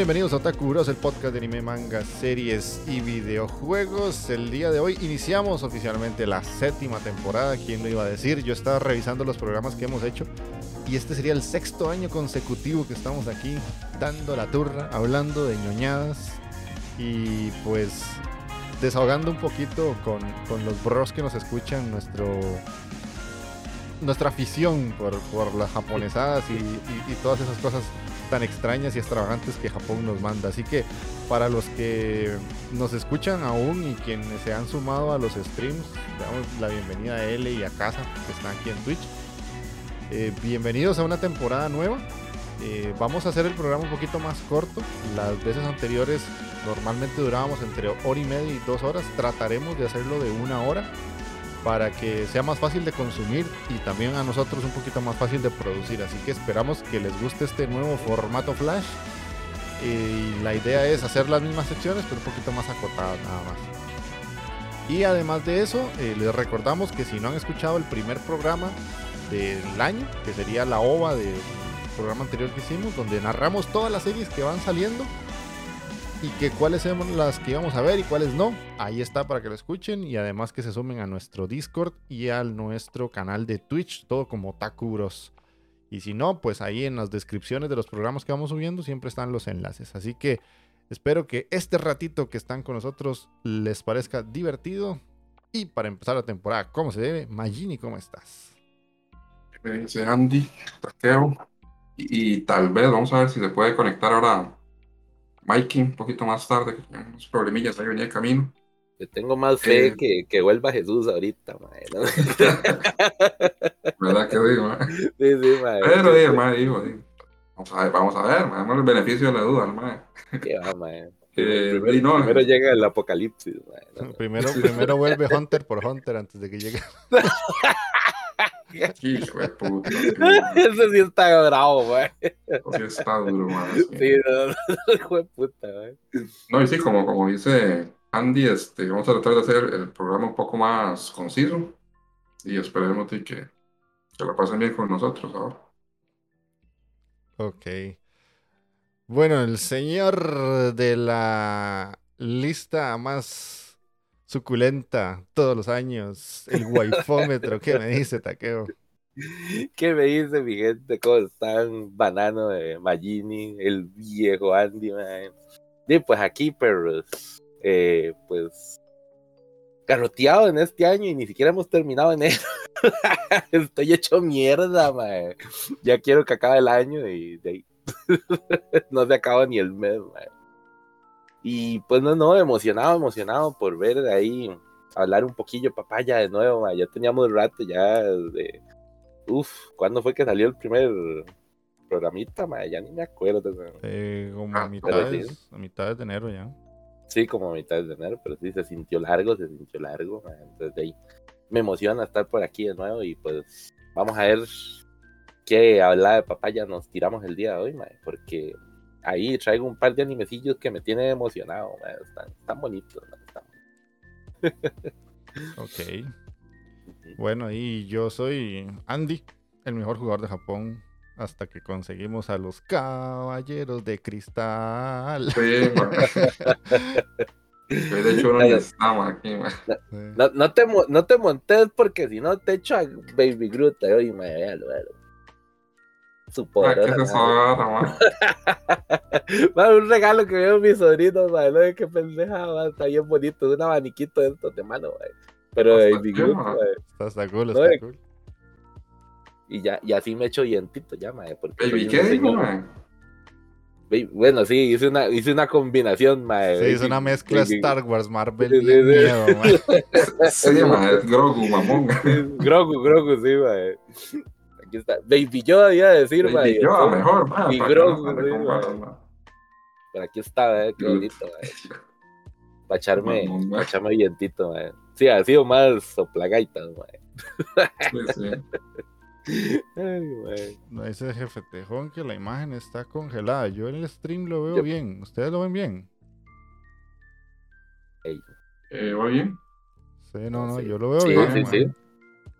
Bienvenidos a Otaku Bros, el podcast de anime, manga, series y videojuegos. El día de hoy iniciamos oficialmente la séptima temporada. ¿Quién lo iba a decir? Yo estaba revisando los programas que hemos hecho y este sería el sexto año consecutivo que estamos aquí dando la turra, hablando de ñoñadas y pues desahogando un poquito con, los bros que nos escuchan, nuestro nuestra afición por, por las japonesadas y todas esas cosas tan extrañas y extravagantes que Japón nos manda. Así que para los que nos escuchan aún y quienes se han sumado a los streams, damos la bienvenida a L y a Casa que están aquí en Twitch. Eh, bienvenidos a una temporada nueva. Eh, vamos a hacer el programa un poquito más corto. Las veces anteriores normalmente durábamos entre hora y media y dos horas. Trataremos de hacerlo de una hora para que sea más fácil de consumir y también a nosotros un poquito más fácil de producir. Así que esperamos que les guste este nuevo formato Flash. Y la idea es hacer las mismas secciones, pero un poquito más acotadas nada más. Y además de eso, eh, les recordamos que si no han escuchado el primer programa del año, que sería la OVA del programa anterior que hicimos, donde narramos todas las series que van saliendo, y que cuáles son las que íbamos a ver y cuáles no. Ahí está para que lo escuchen y además que se sumen a nuestro Discord y a nuestro canal de Twitch, todo como Takuros. Y si no, pues ahí en las descripciones de los programas que vamos subiendo siempre están los enlaces. Así que espero que este ratito que están con nosotros les parezca divertido. Y para empezar la temporada, ¿cómo se debe? Magini, ¿cómo estás? Me dice Andy, Takeo. Y, y tal vez, vamos a ver si se puede conectar ahora Mikey un poquito más tarde, que unos problemillas ahí venía de camino. Le tengo más fe eh, que, que, vuelva Jesús ahorita, mae, ¿no? ¿Verdad que digo, Sí, sí, mae. Pero, sí, mae, digo, Vamos a ver, vamos a ver, damos el beneficio de la duda, mae. Qué va, mae. Eh, primero, primero llega el apocalipsis, mae, Primero, primero vuelve Hunter por Hunter antes de que llegue. Hijo de puta. Ese sí está bravo, güey. Sí está duro, man. Sí, no, hijo de puta, güey. No, y sí, como, como dice Andy, este, vamos a tratar de hacer el programa un poco más conciso y esperemos que, que lo pasen bien con nosotros ahora. Ok. Bueno, el señor de la lista más suculenta todos los años, el waifómetro, ¿qué me dice Taqueo? ¿Qué me dice mi gente? ¿Cómo están? Banano de Magini, el viejo Andy, man. Y pues aquí, perros, eh, pues carroteado en este año y ni siquiera hemos terminado en enero. Estoy hecho mierda, man. Ya quiero que acabe el año y no se acaba ni el mes, man. Y pues no, no, emocionado, emocionado por ver ahí, hablar un poquillo papaya de nuevo, ya teníamos rato ya de... Uf, ¿cuándo fue que salió el primer programita? Ya ni me acuerdo. Eh, como a mitades, a mitades de enero ya. Sí, como a mitades de enero, pero sí se sintió largo, se sintió largo. Entonces ahí me emociona estar por aquí de nuevo y pues vamos a ver qué hablar de papaya nos tiramos el día de hoy, porque ahí traigo un par de animecillos que me tienen emocionado, están, bonitos. ok. Bueno, y yo soy Andy, el mejor jugador de Japón, hasta que conseguimos a los caballeros de cristal. Sí, de hecho, no, estamos aquí, no, no, te, no te montes porque si no te echo a Baby Groot hoy, Su poder. ¿Qué es un regalo que veo mis sobrinos, man. No qué pendeja, Está bien bonito. Un abaniquito de estos de mano, man. Pero de mi grupo, Está, cool, está cool. Y ya, y así me echo dientito ya, man. ¿Baby qué digo, man? Bueno, sí, hice una, hice una combinación, mae. Sí, hice una mezcla Star Wars, Marvel y miedo, mae. Sí, mae, Grogu, mamón. Grogu, Grogu, sí, mae. Aquí está. Baby Yoda iba a decir, Baby mae. Yoda, mejor, mae. Y Grogu, sí, Pero aquí está, eh, qué bonito. Para echarme, para echarme vientito, mae. Sí, ha sido más soplagaitas, mae. Sí, sí. Ay, no dice jefe Tejón que la imagen está congelada. Yo en el stream lo veo bien. ¿Ustedes lo ven bien? Eh, ¿Va bien? Sí, no, no, yo lo veo bien. Sí, sí.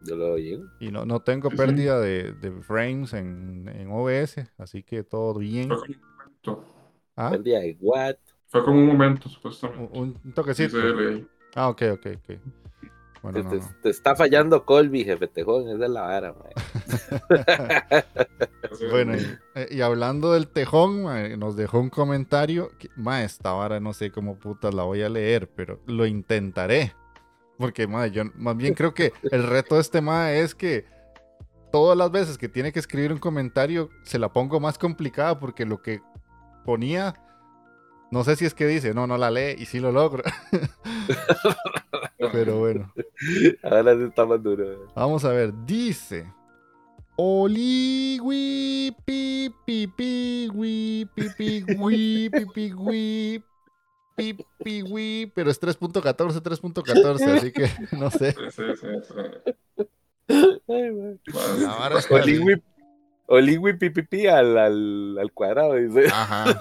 Yo lo bien. Y no, no tengo pérdida de, de, frames en, en, OBS, así que todo bien. ¿Ah? Pérdida de what? Fue como un momento, supuestamente. Un, un toquecito. Ah, ok, ok, ok te, está fallando Colby, jefe tejón, esa es la vara, bueno, eh, y, hablando del tejón, nos dejó un comentario. Que, esta vara no sé cómo putas la voy a leer, pero lo intentaré. Porque, yo más bien creo que el reto de este ma es que todas las veces que tiene que escribir un comentario se la pongo más complicada porque lo que ponía no sé si es que dice, no, no la lee y sí lo logro. Pero bueno. Ahora sí está más duro. Vamos a ver, dice. Oligui, pi, pi, pi, pi, pi, pi, pi, pi, pero es 3.14, 3.14, así que no sé. Sí, pipipi al, al, al cuadrado, dice. Ajá.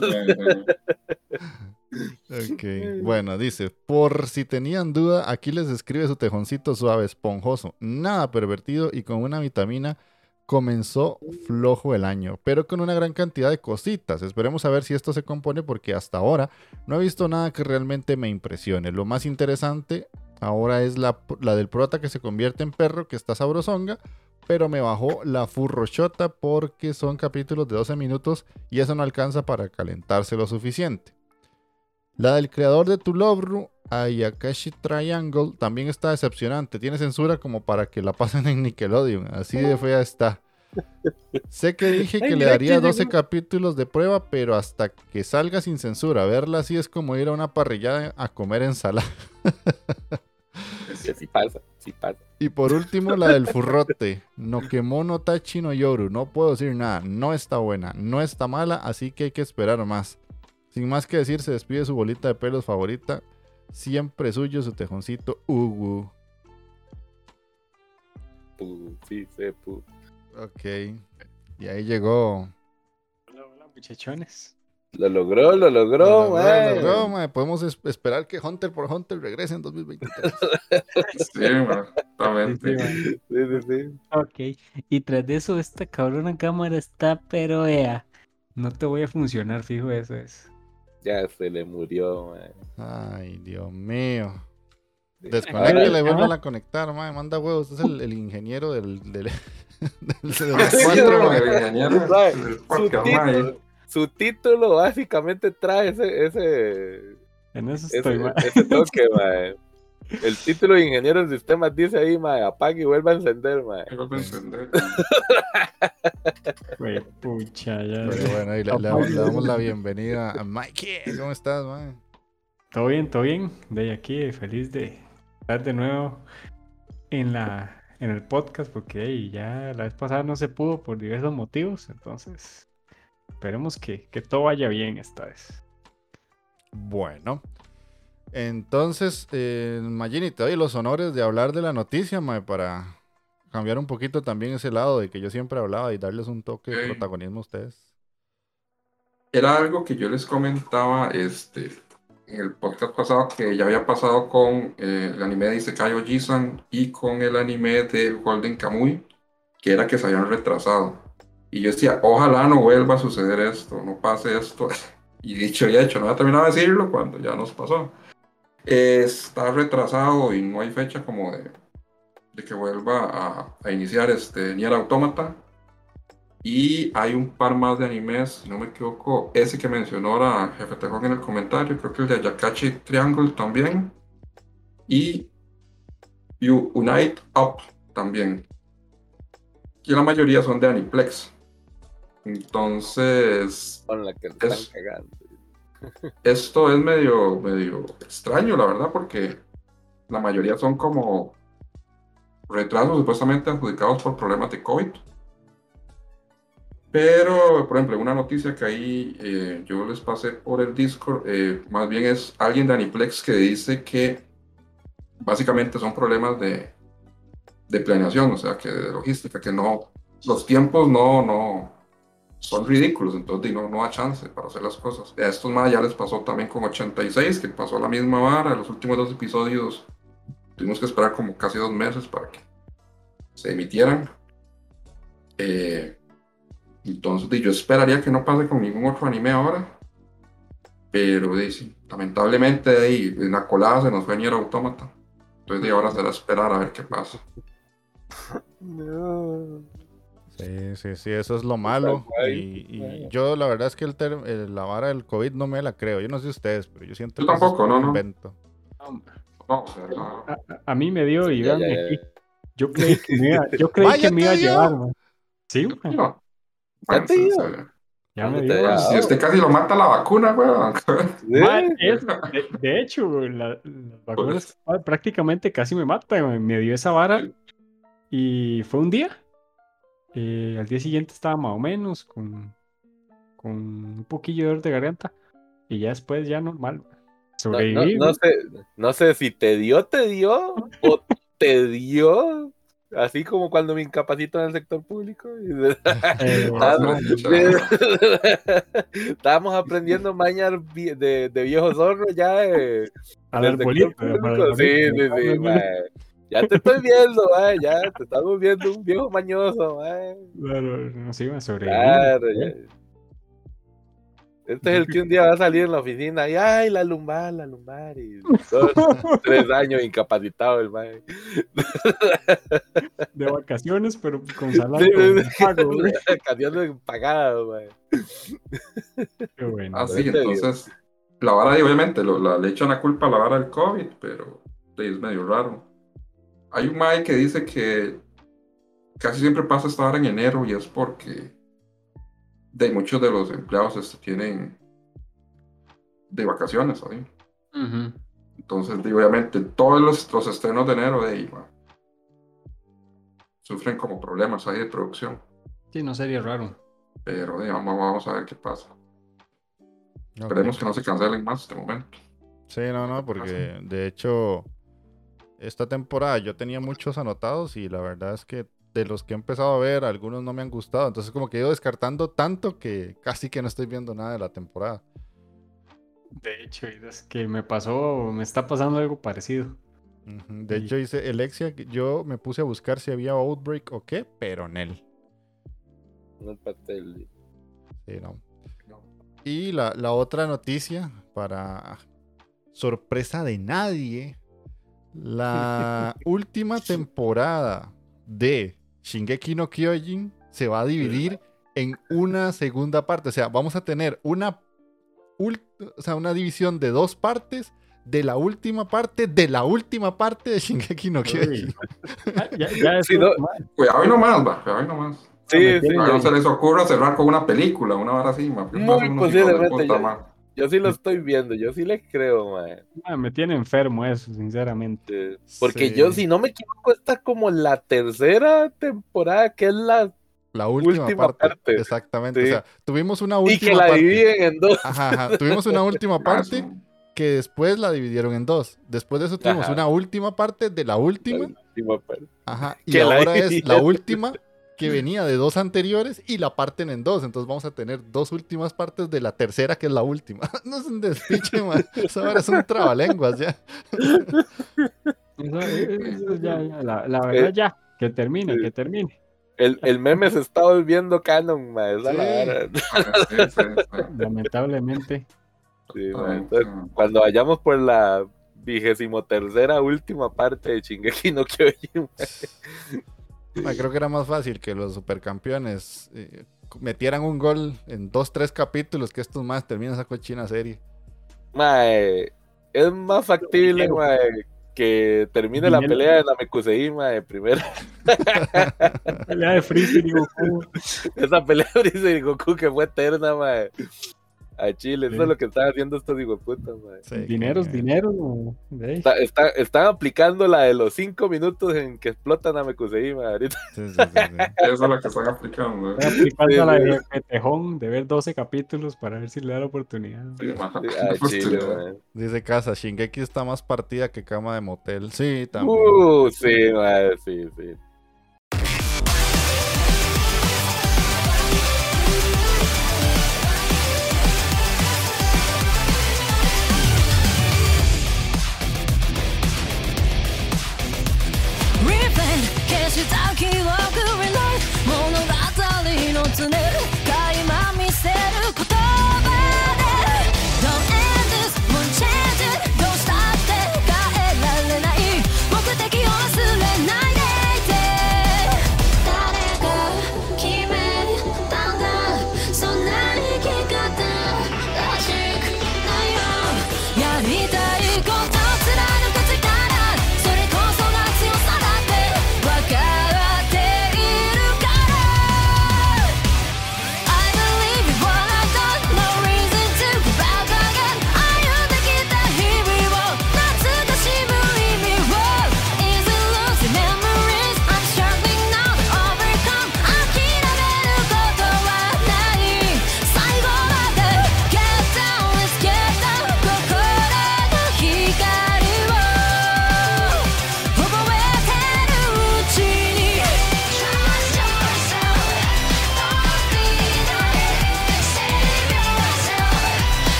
ok, bueno, dice, por si tenían duda, aquí les escribe su tejoncito suave, esponjoso, nada pervertido y con una vitamina. Comenzó flojo el año, pero con una gran cantidad de cositas. Esperemos a ver si esto se compone porque hasta ahora no he visto nada que realmente me impresione. Lo más interesante ahora es la, la del prota que se convierte en perro, que está sabrosonga, pero me bajó la furrochota porque son capítulos de 12 minutos y eso no alcanza para calentarse lo suficiente. La del creador de Tulobru, Ayakashi Triangle, también está decepcionante. Tiene censura como para que la pasen en Nickelodeon. Así de fea está. Sé que dije que le daría 12 capítulos de prueba, pero hasta que salga sin censura. Verla así es como ir a una parrillada a comer ensalada. Sí pasa, sí pasa. Y por último, la del furrote. No quemó no tachi no yoru. No puedo decir nada. No está buena. No está mala. Así que hay que esperar más. Sin más que decir, se despide su bolita de pelos favorita. Siempre suyo su tejoncito. Ugu. sí, se pu. Ok. Y ahí llegó. Hola, hola, muchachones. Lo logró, lo logró, lo logró, Podemos esperar que Hunter por Hunter regrese en 2023. sí, exactamente. Sí, sí, sí. Ok. Y tras de eso, esta cabrona cámara está, pero ea. No te voy a funcionar, fijo, eso es. Ya se le murió, man. Ay, Dios mío. Desconecta y vuelve a conectar, man. Manda huevos. es el, el ingeniero del, del, del, del, cuatro, El ingeniero del su título básicamente trae ese, ese, en eso estoy, ese, toque, mae. El título de ingeniero en sistemas dice ahí, mae, apague y vuelva a encender, mae. Vuelva a encender. Wey, pucha, ya. Pero bueno, ahí le, damos la bienvenida a Mikey. ¿Cómo estás, mae? Todo bien, todo bien. De aquí, feliz de estar de nuevo en la en el podcast porque ya la vez pasada no se pudo por diversos motivos, entonces Esperemos que, todo vaya bien esta vez. Bueno. Entonces, eh, Magini, te doy los honores de hablar de la noticia, Mae, para cambiar un poquito también ese lado de que yo siempre hablaba y darles un toque de protagonismo a ustedes. Era algo que yo les comentaba este, en el podcast pasado que ya había pasado con eh, el anime de Isekai Ojisan y con el anime de Golden Kamuy, que era que se habían retrasado. Y yo decía, ojalá no vuelva a suceder esto, no pase esto. Y dicho y hecho, no voy a terminar de decirlo cuando ya nos pasó. Está retrasado y no hay fecha como de, de que vuelva a, a, iniciar este Nier Automata. Y hay un par más de animes, si no me equivoco, ese que mencionó ahora Jefe Tejón en el comentario, creo que el de Ayakachi Triangle también. Y Unite Up también. Y la mayoría son de Aniplex. Entonces. Con la que están cagando. Esto es medio, medio extraño, la verdad, porque la mayoría son como retrasos supuestamente adjudicados por problemas de COVID. Pero, por ejemplo, una noticia que ahí eh, yo les pasé por el Discord, eh, más bien es alguien de Aniplex que dice que básicamente son problemas de, de planeación, o sea, que de logística, que no, los tiempos no, no, son ridículos, entonces no, no da chance para hacer las cosas. A estos más ya les pasó también con 86, que pasó la misma vara, los últimos dos episodios tuvimos que esperar como casi dos meses para que se emitieran. Eh, entonces yo esperaría que no pase con ningún otro anime ahora, pero dice, lamentablemente ahí en la colada se nos fue Nier Automata. Entonces de ahora será esperar a ver qué pasa. No. Sí, sí, sí, eso es lo malo. Y, yo la verdad es que el, la vara del COVID no me la creo. Yo no sé ustedes, pero yo siento yo tampoco, no, no. a, mí me dio y Yo creí que me iba, yo creí que me iba a llevar. Sí, no. Ya me dio. Si usted casi lo mata la vacuna, weón. de, hecho, la, las vacunas pues. prácticamente casi me mata. Me dio esa vara y fue un día. Eh, al día siguiente estaba más o menos con, con un poquillo de dolor de garganta y ya después ya normal. Sobreviví. No, sé, no sé si te dio, te dio o te dio Así como cuando me incapacito en el sector público. Eh, estábamos, aprendiendo mañas de, de viejo zorro ya. Eh, al arbolito. Sí, sí, sí. Ya te estoy viendo, ya te estamos viendo un viejo mañoso. Claro, no se iba a sobrevivir. Claro, ya. Este es el que un día va a salir en la oficina y ay, la lumbar, la lumbar. Y dos, tres años incapacitado el mae. De vacaciones, pero con salario. Sí, pago, vacaciones pagadas, mae. Qué bueno. Así, ah, entonces, la vara, obviamente, lo, la, le echan la culpa a la vara del COVID, pero es medio raro. Hay un mae que dice que casi siempre pasa esta hora en enero y es porque de muchos de los empleados este, tienen de vacaciones ahí. Entonces, obviamente, todos los, los, estrenos de enero de ahí sufren como problemas ahí de producción. Sí, no sería raro. Pero digamos, vamos a ver qué pasa. Esperemos que no se cancelen más este momento. Sí, no, no, porque de hecho, esta temporada yo tenía muchos anotados y la verdad es que de los que he empezado a ver, algunos no me han gustado. Entonces como que he ido descartando tanto que casi que no estoy viendo nada de la temporada. De hecho, es que me pasó, me está pasando algo parecido. De hecho, dice Alexia, yo me puse a buscar si había Outbreak o qué, pero en él. No el Sí, no. Y la, la otra noticia, para sorpresa de nadie, la última temporada de Shingeki no Kyojin se va a dividir en una segunda parte. O sea, vamos a tener una, o sea, una división de dos partes de la última parte de la última parte de Shingeki no Kyojin. ya, ya sí, no, cuidado y nomás, va, cuidado y nomás. Sí, sí. No se les ocurra cerrar con una película, una hora así, Muy posiblemente. Yo sí lo estoy viendo, yo sí le creo, man. Ah, me tiene enfermo eso, sinceramente. Porque yo, si no me equivoco, esta es como la tercera temporada, que es la, la última, parte. Exactamente. O sea, tuvimos una última parte. Y que la dividen en dos. Ajá, Tuvimos una última parte que después la dividieron en dos. Después de eso tuvimos una última parte de la última. La última parte. Ajá. Y ahora es la última que venía de dos anteriores y la parten en dos. Entonces vamos a tener dos últimas partes de la tercera, que es la última. no es un despiche, man. Eso ahora es un trabalenguas ya. ya, ya la, la, verdad, ya. Que termine, que termine. El, el, meme se está volviendo canon, man. Lamentablemente. Sí, cuando vayamos por la vigésimo tercera última parte de Chingeki no Kyojin, creo que era más fácil que los supercampeones eh, metieran un gol en dos, tres capítulos que estos más terminan esa cochina serie. Mae, es más factible, mae, que termine la pelea de Namekusei, mae, primero. pelea de Freezer y Goku. Esa pelea de Freezer y Goku que fue eterna, mae a Chile. Eso es lo que están haciendo estos hijos putas, Dineros, dinero. Está, están aplicando la de los cinco minutos en que explotan a Mekusei, ahorita. Sí, Eso es lo que están aplicando. Están aplicando la de Petejón de ver 12 capítulos para ver si le da la oportunidad. Chile, Dice Casa, Shingeki está más partida que cama de motel. Sí, también. Uh, sí, sí, sí.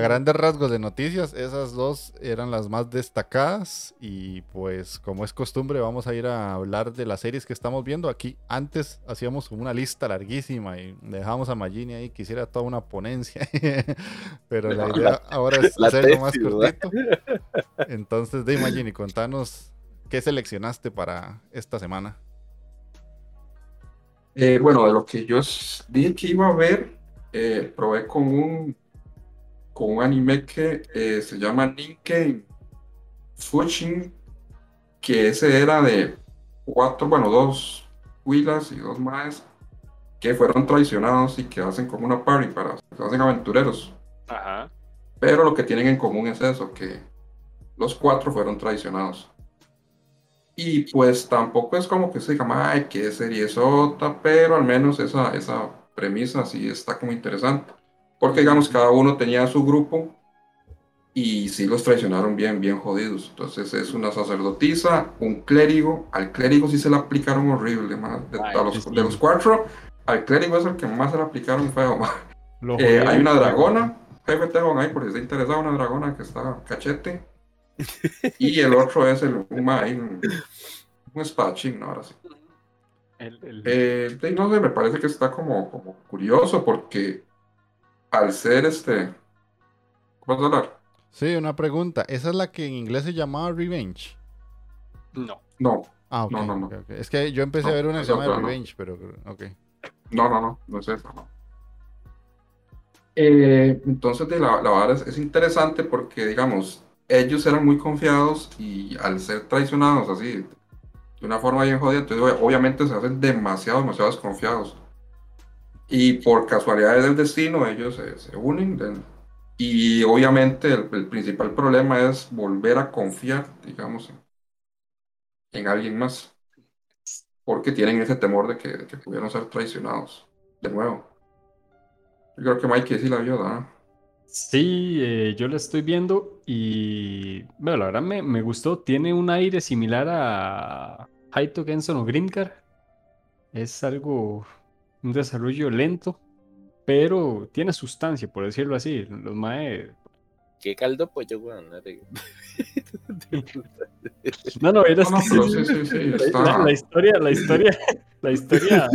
Grandes rasgos de noticias, esas dos eran las más destacadas y pues como es costumbre vamos a ir a hablar de las series que estamos viendo. Aquí antes hacíamos como una lista larguísima y dejamos a Magini ahí, quisiera toda una ponencia, pero la idea ahora es hacerlo más cortito. Entonces, de Magini, contanos qué seleccionaste para esta semana. Eh, bueno, de lo que yo dije que iba a ver, eh, probé con un con un anime que eh, se llama Ninken Fushin, que ese era de cuatro, bueno, dos huilas y dos maes que fueron traicionados y que hacen como una party para, se hacen aventureros. Ajá. Pero lo que tienen en común es eso, que los cuatro fueron traicionados. Y pues tampoco es como que se diga, ay, qué serie sota, pero al menos esa, esa premisa sí está como interesante. Porque, digamos, cada uno tenía su grupo y sí los traicionaron bien, bien jodidos. Entonces es una sacerdotisa, un clérigo. Al clérigo sí se le aplicaron horrible, más de, los, cuatro, al clérigo es el que más se le aplicaron feo. Eh, hay una dragona, jefe tengo ahí por si está interesado, una dragona que está cachete. y el otro es el un, un, un ¿no? Ahora sí. Eh, no sé, me parece que está como, como curioso porque al ser este. ¿Puedo hablar? Sí, una pregunta. ¿Esa es la que en inglés se llamaba Revenge? No. No. Ah, No, no, no. Es que yo empecé a ver una que se llama Revenge, pero ok. No, no, no, no es esa, no. Eh, entonces, de la, la verdad es, es, interesante porque, digamos, ellos eran muy confiados y al ser traicionados así, de una forma bien jodida, entonces obviamente se hacen demasiado, demasiado desconfiados. Y por casualidades del destino, ellos se, unen. y obviamente el, principal problema es volver a confiar, digamos, en, alguien más. Porque tienen ese temor de que, que pudieran ser traicionados. De nuevo. Yo creo que Mike sí la vio, ¿no? Sí, eh, yo la estoy viendo y bueno, la verdad me, me, gustó. Tiene un aire similar a Haito Genson o Grimcar. Es algo un desarrollo lento, pero tiene sustancia, por decirlo así. Los mae qué caldo pollo, weón. No, no, era no, no, sí, sí, sí, la, la, historia, la historia, la historia.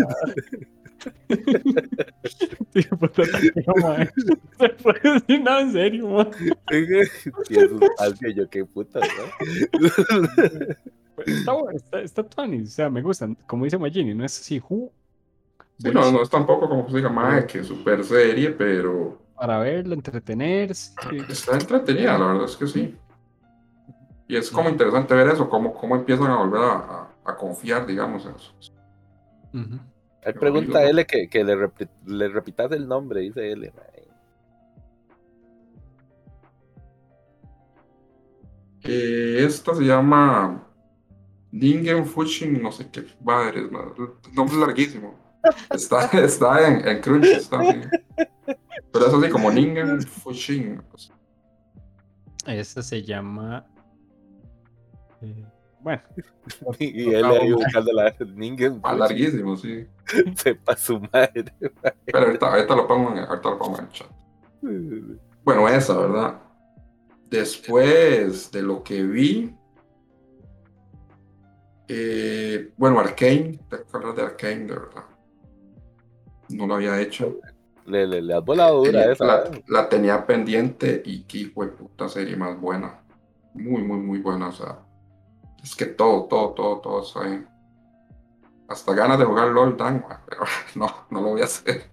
Tío, puta, Se puede decir nada en serio, man. yo qué puta, ¿no? Está bueno, está, está o sea, me gustan. Como dice Magini, no es así, ju. Sí, no, no es tampoco como se diga, que super serie, pero. Para verlo, entretenerse. Está entretenida, la verdad es que sí. Y es como interesante ver eso, cómo, cómo empiezan a volver a, a, confiar, digamos, en eso. Hay pregunta a L que, que le, le, repitas el nombre, dice L. Eh, esta se llama Ningen Fuching, no sé qué madre, es nombre larguísimo. Está, está en, en Crunchy, está Pero es así como Ningen Fuching. Esta se llama eh, bueno. y él ahí buscando la Ningen. Ah, larguísimo, sí. Sepa su madre. Pero ahorita, ahorita, lo pongo en, ahorita lo pongo en el chat. Bueno, esa, ¿verdad? Después de lo que vi. Eh, bueno, Arkane, ¿te acuerdas de Arkane, de verdad? No lo había hecho. Le, le, le has volado dura esa. La, la, tenía pendiente y qué fue puta serie más buena. Muy, muy, muy buena. O sea, es que todo, todo, todo, todo eso ahí. Hasta ganas de jugar LOL dan, pero no, no lo voy a hacer.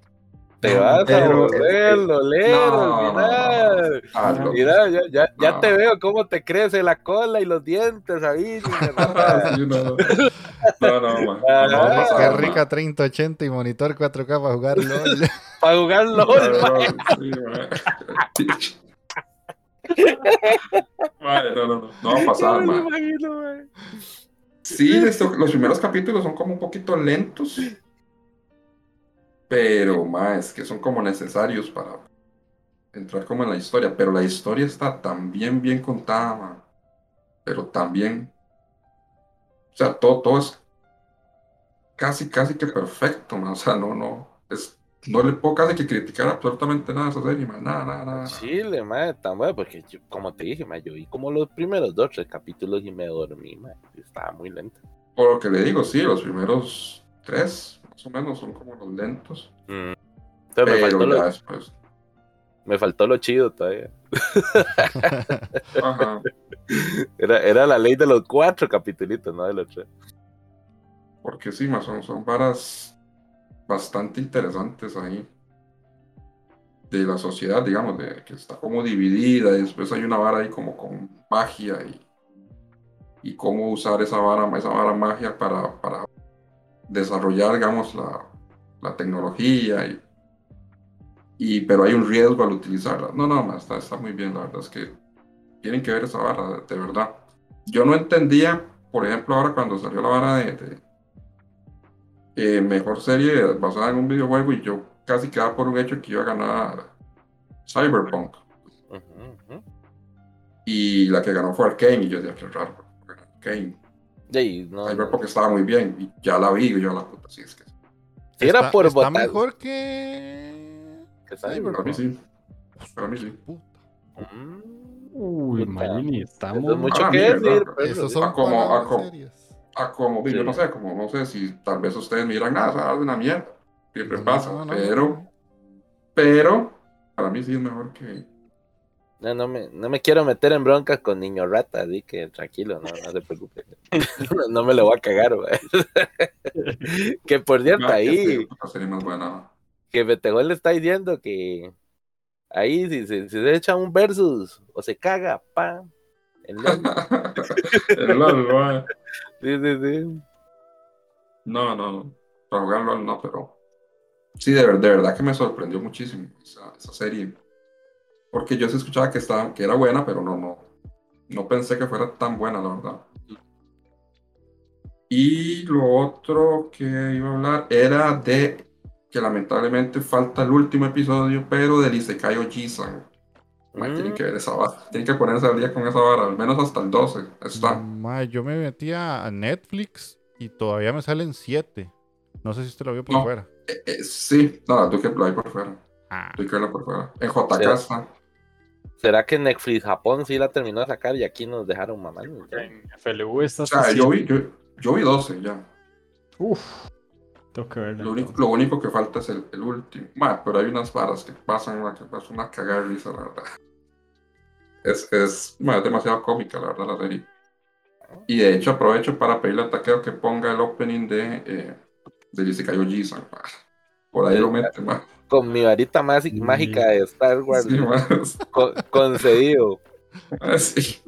Te vas a volver, lolero, no, mira, ya, ya, ya te veo cómo te crece la cola y los dientes ahí. no, no, no, no, Qué rica 3080 y monitor 4K para jugar LOL. para jugar LOL, Vale, no, no, no, no va a pasar, no Sí, los primeros capítulos son como un poquito lentos, pero más que son como necesarios para entrar como en la historia, pero la historia está tan bien, bien contada, pero también, o sea, todo, todo es casi, casi que perfecto, o sea, no, no, es no le puedo casi que criticar absolutamente nada a esa serie, nada, nada, nada. Sí, le madre, tan bueno, porque como te dije, yo vi como los primeros dos, tres capítulos y me dormí, man, estaba muy lento. Por lo que le digo, sí, los primeros tres, más o menos, son como los lentos. Mm. Pero me faltó, lo, después... me faltó lo chido todavía. Ajá. Era, era la ley de los cuatro capítulos, no de los tres. Porque sí, más son, son varas bastante interesantes ahí de la sociedad, digamos, de que está como dividida y después hay una vara ahí como con magia y, y cómo usar esa vara, esa vara magia para, para desarrollar, digamos, la, la tecnología y, y, pero hay un riesgo al utilizarla. No, no, está, está muy bien, la verdad es que tienen que ver esa vara, de, verdad. Yo no entendía, por ejemplo, ahora cuando salió la vara de eh, mejor serie basada en un videojuego y yo casi quedaba por un hecho que iba a ganar Cyberpunk. Y la que ganó fue Arkane y yo decía, qué raro, Arkane. Cyberpunk estaba muy bien y ya la vi y yo la puta, sí es que... era por está mejor que... que Cyberpunk. Para mí sí. Para mí sí. Mm. Uy, Marini, estamos... mucho que decir. Esos son como, series a como, yo no sé, como no sé si tal vez ustedes miran, nada, ah, es una mierda, siempre pasa, pero, pero, para mí sí es mejor que... No, no me, no me quiero meter en broncas con niño rata, así que tranquilo, no, no se preocupe. no, me lo voy a cagar, güey. que por cierto, ahí... Que Betegol le está diciendo que ahí si, si, se echa un versus o se caga, pa, el LOL. el LOL, Sí, sí, sí. No, no, para jugar LOL no, pero sí, de, de, verdad que me sorprendió muchísimo esa, esa, serie. Porque yo se escuchaba que, estaba, que era buena, pero no, no, no pensé que fuera tan buena, la verdad. Y lo otro que iba a hablar era de que lamentablemente falta el último episodio, pero del Isekai Oji-san. Tienen que ver esa vara. Tienen que ponerse al día con esa vara, al menos hasta el 12. Está. yo me metí a Netflix y todavía me salen 7. No sé si usted lo vio por fuera. Eh, eh, sí, no, tú que lo hay por fuera. Ah. Tú que lo por fuera. En JK está. ¿Será que Netflix Japón sí la terminó de sacar y aquí nos dejaron mamando? En FLU está O sea, yo vi, yo, yo vi 12 ya. Uf. Tengo que verla. Lo único, lo único que falta es el, el último. Ma, pero hay unas varas que pasan, ma, que es una cagada de risa, la verdad. Es, es, ma, es demasiado cómica, la verdad, la serie. Y de hecho aprovecho para pedirle a Taqueo que ponga el opening de, eh, de Jessica Jisan. Por ahí lo mete, ma. Con mi varita mágica de Star Wars, Sí, ma. con- concedido. Ah, sí.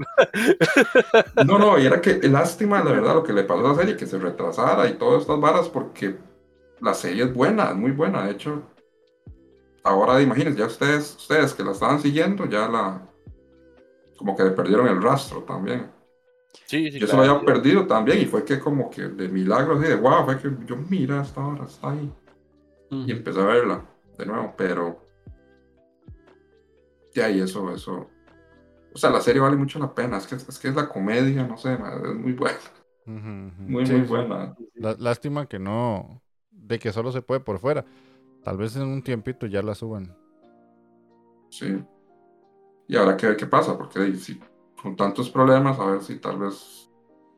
No, no, y era que lástima, la verdad, lo que le pasó a la serie, que se retrasara y todas estas varas, porque la serie es buena, es muy buena. De hecho, ahora imagínense, ya ustedes, ustedes que la estaban siguiendo, ya la. como que le perdieron el rastro también. Sí, sí, Yo se lo claro. había perdido también, y fue que como que de milagro, así de wow, fue que yo, mira, esta hora está ahí. Y empecé a verla de nuevo, pero. De ahí eso, eso. O sea, la serie vale mucho la pena. Es que es, que es la comedia, no sé, es muy buena. Muy, Sí, muy buena. Lá- Lástima que no, de que solo se puede por fuera. Tal vez en un tiempito ya la suban. Sí. Y ahora que ver qué pasa, porque con tantos problemas, a ver si tal vez.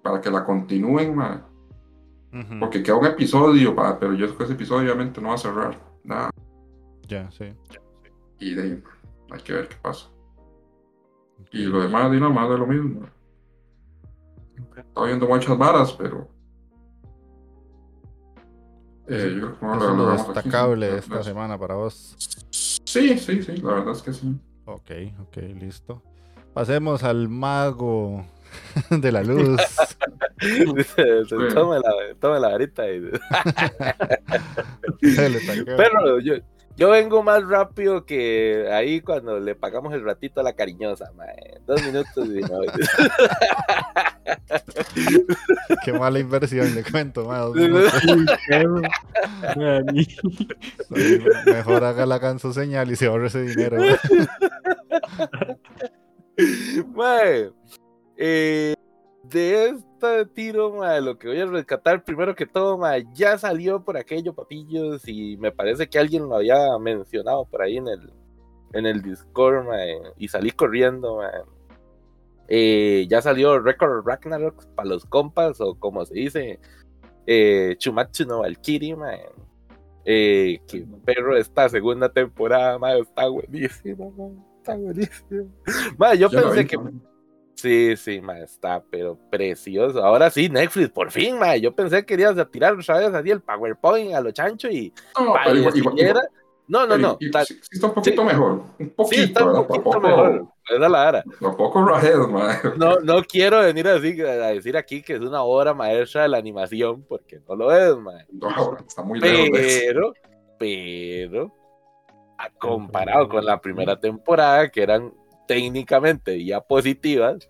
Para que la continúen, ma, porque queda un episodio, pero yo sé que ese episodio obviamente no va a cerrar. Nada. Ya, sí. Y de ahí, hay que ver qué pasa. Y lo demás, de nada más de lo mismo. Estaba viendo muchas varas, pero. Eh, yo creo que no es lo aquí, destacable de esta semana para vos. Sí, sí, sí, la verdad es que sí. Ok, ok, listo. Pasemos al mago de la luz. Tome la, varita. y-. Pero yo, yo vengo más rápido que ahí cuando le pagamos el ratito a la cariñosa, mae. Dos minutos y no. Qué mala inversión, le cuento. ma, dos minutos. Dani. Sí, Mejor haga la canso señal y se ahorre ese dinero. ma. Mae, eh, de este tiro, mae, lo que voy a rescatar primero que todo, mae, ya salió por aquello, papillos, y me parece que alguien lo había mencionado por ahí en el, en el Discord, mae, y salí corriendo, mae. Eh, ya salió Record Ragnarok para los compas, o como se dice, eh, Chumatsu no Valkyrie, mae. Eh, que perro, esta segunda temporada, mae, está buenísimo, mae, está buenísimo. Mae, yo pensé vi, que. Sí, sí, ma, está, pero precioso. Ahora sí, Netflix, por fin, ma. Yo pensé que querías tirar otra vez así el PowerPoint a lo chancho y No, pero igual, igual, pareciera- igual- No, no, no. ta- sí, está un poquito sí. mejor. Un poquito, Sí, está un poquito Tampoco, mejor. Esa es la vara. Tampoco rajed, madre. No, no quiero venir así a decir aquí que es una obra maestra de la animación, porque no lo es, ma. No, está muy lejos. Pero, pero, comparado con la primera temporada, que eran técnicamente diapositivas,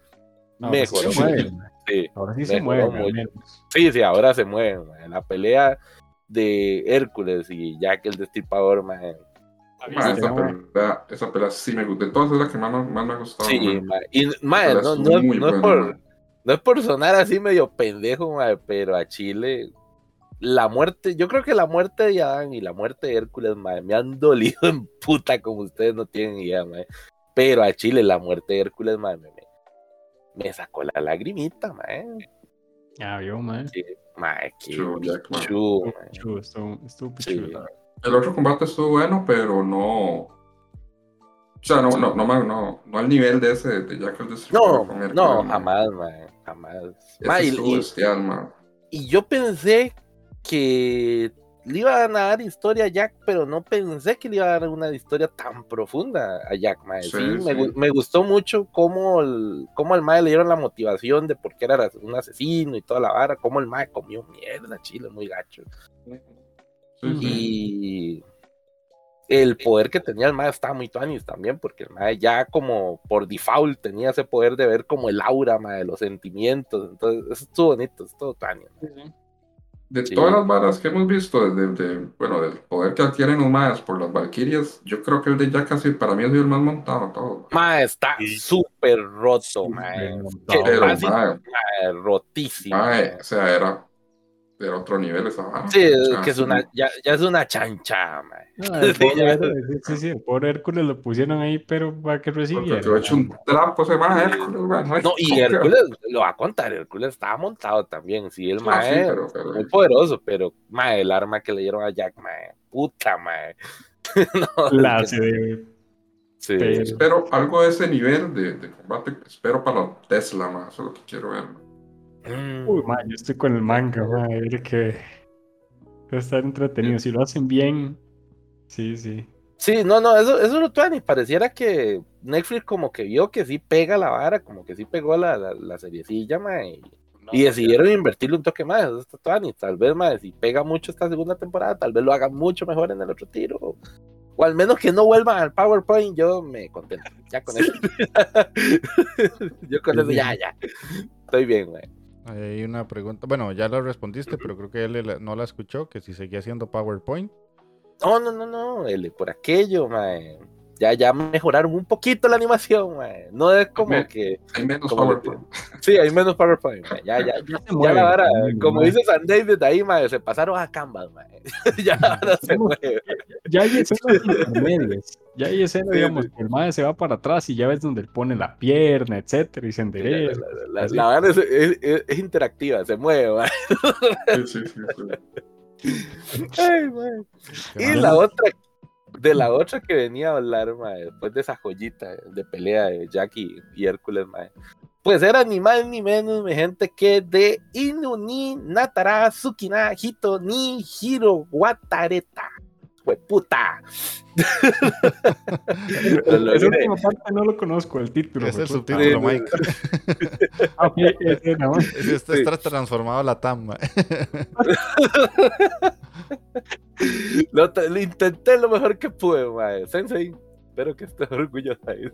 Ahora sí mejoró se mucho. mueven, ma. Sí. Ahora sí se mueven. Sí, sí, ahora se mueven. La pelea de Hércules y Jack el Destripador, mae. Ma, Sí, esa, pelea, esa pelea sí me gusta. De todas es la que más, más me ha gustado. Sí. Y, no, es no- por, no es por sonar así medio pendejo, pero a Chile la muerte, yo creo que la muerte de Adán y la muerte de Hércules, mae, me han dolido en puta como ustedes no tienen idea, mae. Pero a Chile la muerte de Hércules, mae, me, sacó la lagrimita, mae. Ya vio, man. Sí, qué Jack, chu, estuvo, estuvo Sí. chulo. El otro combate estuvo bueno, pero no. O sea, no, no, no, no, no al nivel de ese de Jack el Destripador No, con Hércules, no, jamás, mae, jamás. Ese y- estuvo y- bestial, ma. Y yo pensé que le iba a dar historia a Jack, pero no pensé que le iba a dar una historia tan profunda a Jack, mae. Sí, Sí, me, sí. gu- me gustó mucho cómo, el, cómo al mae le dieron la motivación de por qué era un asesino y toda la vara, cómo el mae comió mierda, chile, muy gacho. Sí, sí. Y el poder que tenía el mae estaba muy tuanis también, porque el mae ya como por default tenía ese poder de ver como el aura, mae, de los sentimientos. Entonces, eso estuvo bonito, estuvo tuanis. De Sí. todas las varas que hemos visto, desde, de- bueno, del poder que adquieren los mayas por las valquirias, yo creo que el de Jack casi para mí sido el más montado de todo. Ma, está Sí. súper roto, ma. Pero, ma, rotísimo. mae, ma. o sea, era era otro nivel esa vara. Sí, que es una, ya, ya, es una chancha, sí, sí, el pobre Hércules lo pusieron ahí, pero para que recibiera. Porque hecho un trapo ese más Hércules, No, y Hércules, lo va a contar, Hércules estaba montado también, sí, el ah, mae, muy poderoso, pero mae, el arma que le dieron a Jack, mae, puta, mae. no, la sí. Espero algo de ese nivel de, de combate, espero para Tesla, más, eso es lo que quiero ver. Mm. Uy, man, yo estoy con el manga, man, que va a estar entretenido. Si lo hacen bien, sí, sí. Sí, no, no, eso, eso lo ni Pareciera que Netflix como que vio que sí pega la vara, como que sí pegó la, la, la seriecilla, man, y, y, decidieron invertirle un toque más. Eso está Tal vez, man, si pega mucho esta segunda temporada, tal vez lo hagan mucho mejor en el otro tiro. O al menos que no vuelvan al PowerPoint, yo me contento. Ya con eso. yo con eso ya, ya. Estoy bien, güey. Hay una pregunta, bueno, ya la respondiste, pero creo que él no la escuchó, que si seguía haciendo PowerPoint. No, no, no, no, él por aquello, mae ya, ya mejoraron un poquito la animación, no es como que... Hay menos PowerPoint. sí, hay menos PowerPoint, ya, ya, ya, ya la vara, como dice Sanday desde ahí, se pasaron a Canvas, ya la se mueve. Ya hay escenas intermedias, ya hay escenas, digamos, que el madre se va para atrás y ya ves donde él pone la pierna, etcétera, y se endereza. La, la, vara es, es, interactiva, se mueve, sí, sí, sí, Ay, y la otra de la otra que venía a hablar, después de esa joyita de pelea de Jackie y Hércules, pues era ni más ni menos, mi gente, que de Inuni Natara Tsukina Hito ni Hiro Watareta. Pues puta. Esa última parte no lo conozco, el título. Es el subtítulo, Mike. Ah, ese, no. Este está transformado la tamba. lo, lo, intenté lo mejor que pude, mae. Sensei, espero que estés orgulloso ahí.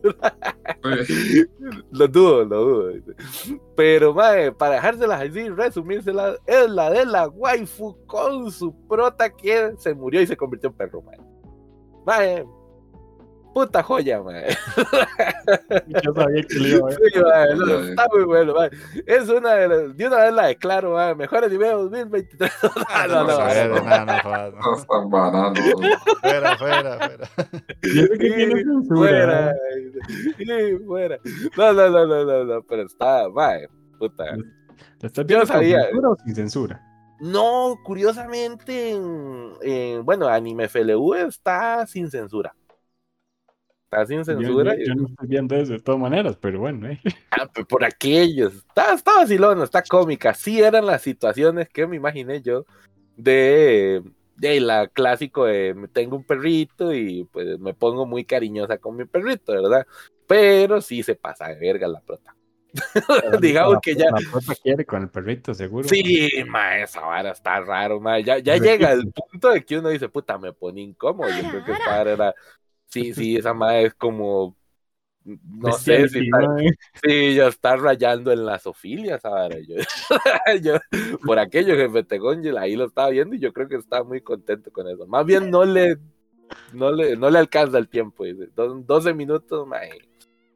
lo dudo, lo dudo. Pero, mae, para dejárselas así, resumírsela, es la de la waifu con su prota que se murió y se convirtió en perro, mae. Mae, puta joya, man. Yo sabía que le iba sí, Está muy bueno, man. Es una de las, de una vez la declaro, man. Mejores niveles 2023. no, no, no. No están baratos. Fuera, fuera, fuera. Fuera. Sí, fuera. No, no, no, no, no, no, pero está, man. Puta. ¿Estás viendo con censura o sin censura? No, curiosamente, en, en, bueno, Anime FLU está sin censura. Está sin censura. Yo, no estoy viendo eso de todas maneras, pero bueno. ¿eh? Ah, pues por aquellos. Está, está vacilón, está cómica. Sí eran las situaciones que me imaginé yo de, de la clásico de tengo un perrito y pues me pongo muy cariñosa con mi perrito, ¿verdad? Pero sí se pasa de verga la prota. Digamos que ya. La prota quiere con el perrito, seguro. Sí, ma, esa vara está raro, ma. Ya, ya llega el punto de que uno dice, puta, me pone incómodo. Yo creo que esta era Sí, sí, esa madre es como. No sé si está, sí, ya está rayando en la sofilia, ¿sabes? Yo, por aquello que Fetegón ahí lo estaba viendo y yo creo que estaba muy contento con eso. Más bien no le, no le, no le alcanza el tiempo. Dice. 12 minutos, mae,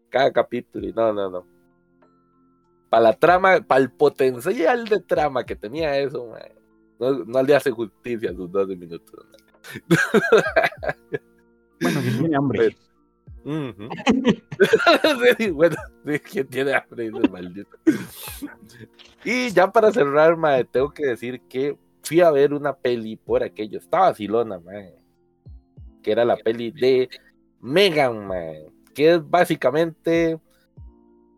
cada capítulo. Y no, no, no. Para la trama, para el potencial de trama que tenía eso, mae, no, no le hace justicia a sus 12 minutos. Bueno, que tiene hambre. bueno, ¿quién tiene hambre? maldito. y ya para cerrar, mae, tengo que decir que fui a ver una peli por aquello. Estaba vacilona, mae. Que era la peli de Megan, mae. Que es básicamente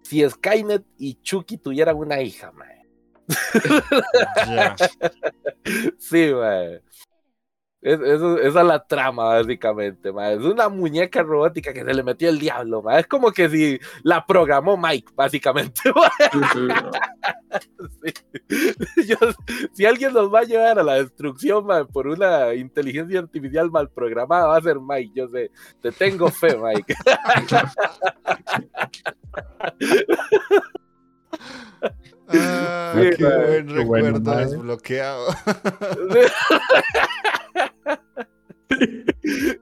si Skynet y Chucky tuvieran una hija, mae. sí, mae. Es, esa es la trama, básicamente, Es una muñeca robótica que se le metió el diablo, Es como que si la programó Mike, básicamente. si alguien nos va a llevar a la destrucción, por una inteligencia artificial mal programada, va a ser Mike. Yo sé, te tengo fe, Mike. Ah, qué buen recuerdo desbloqueado.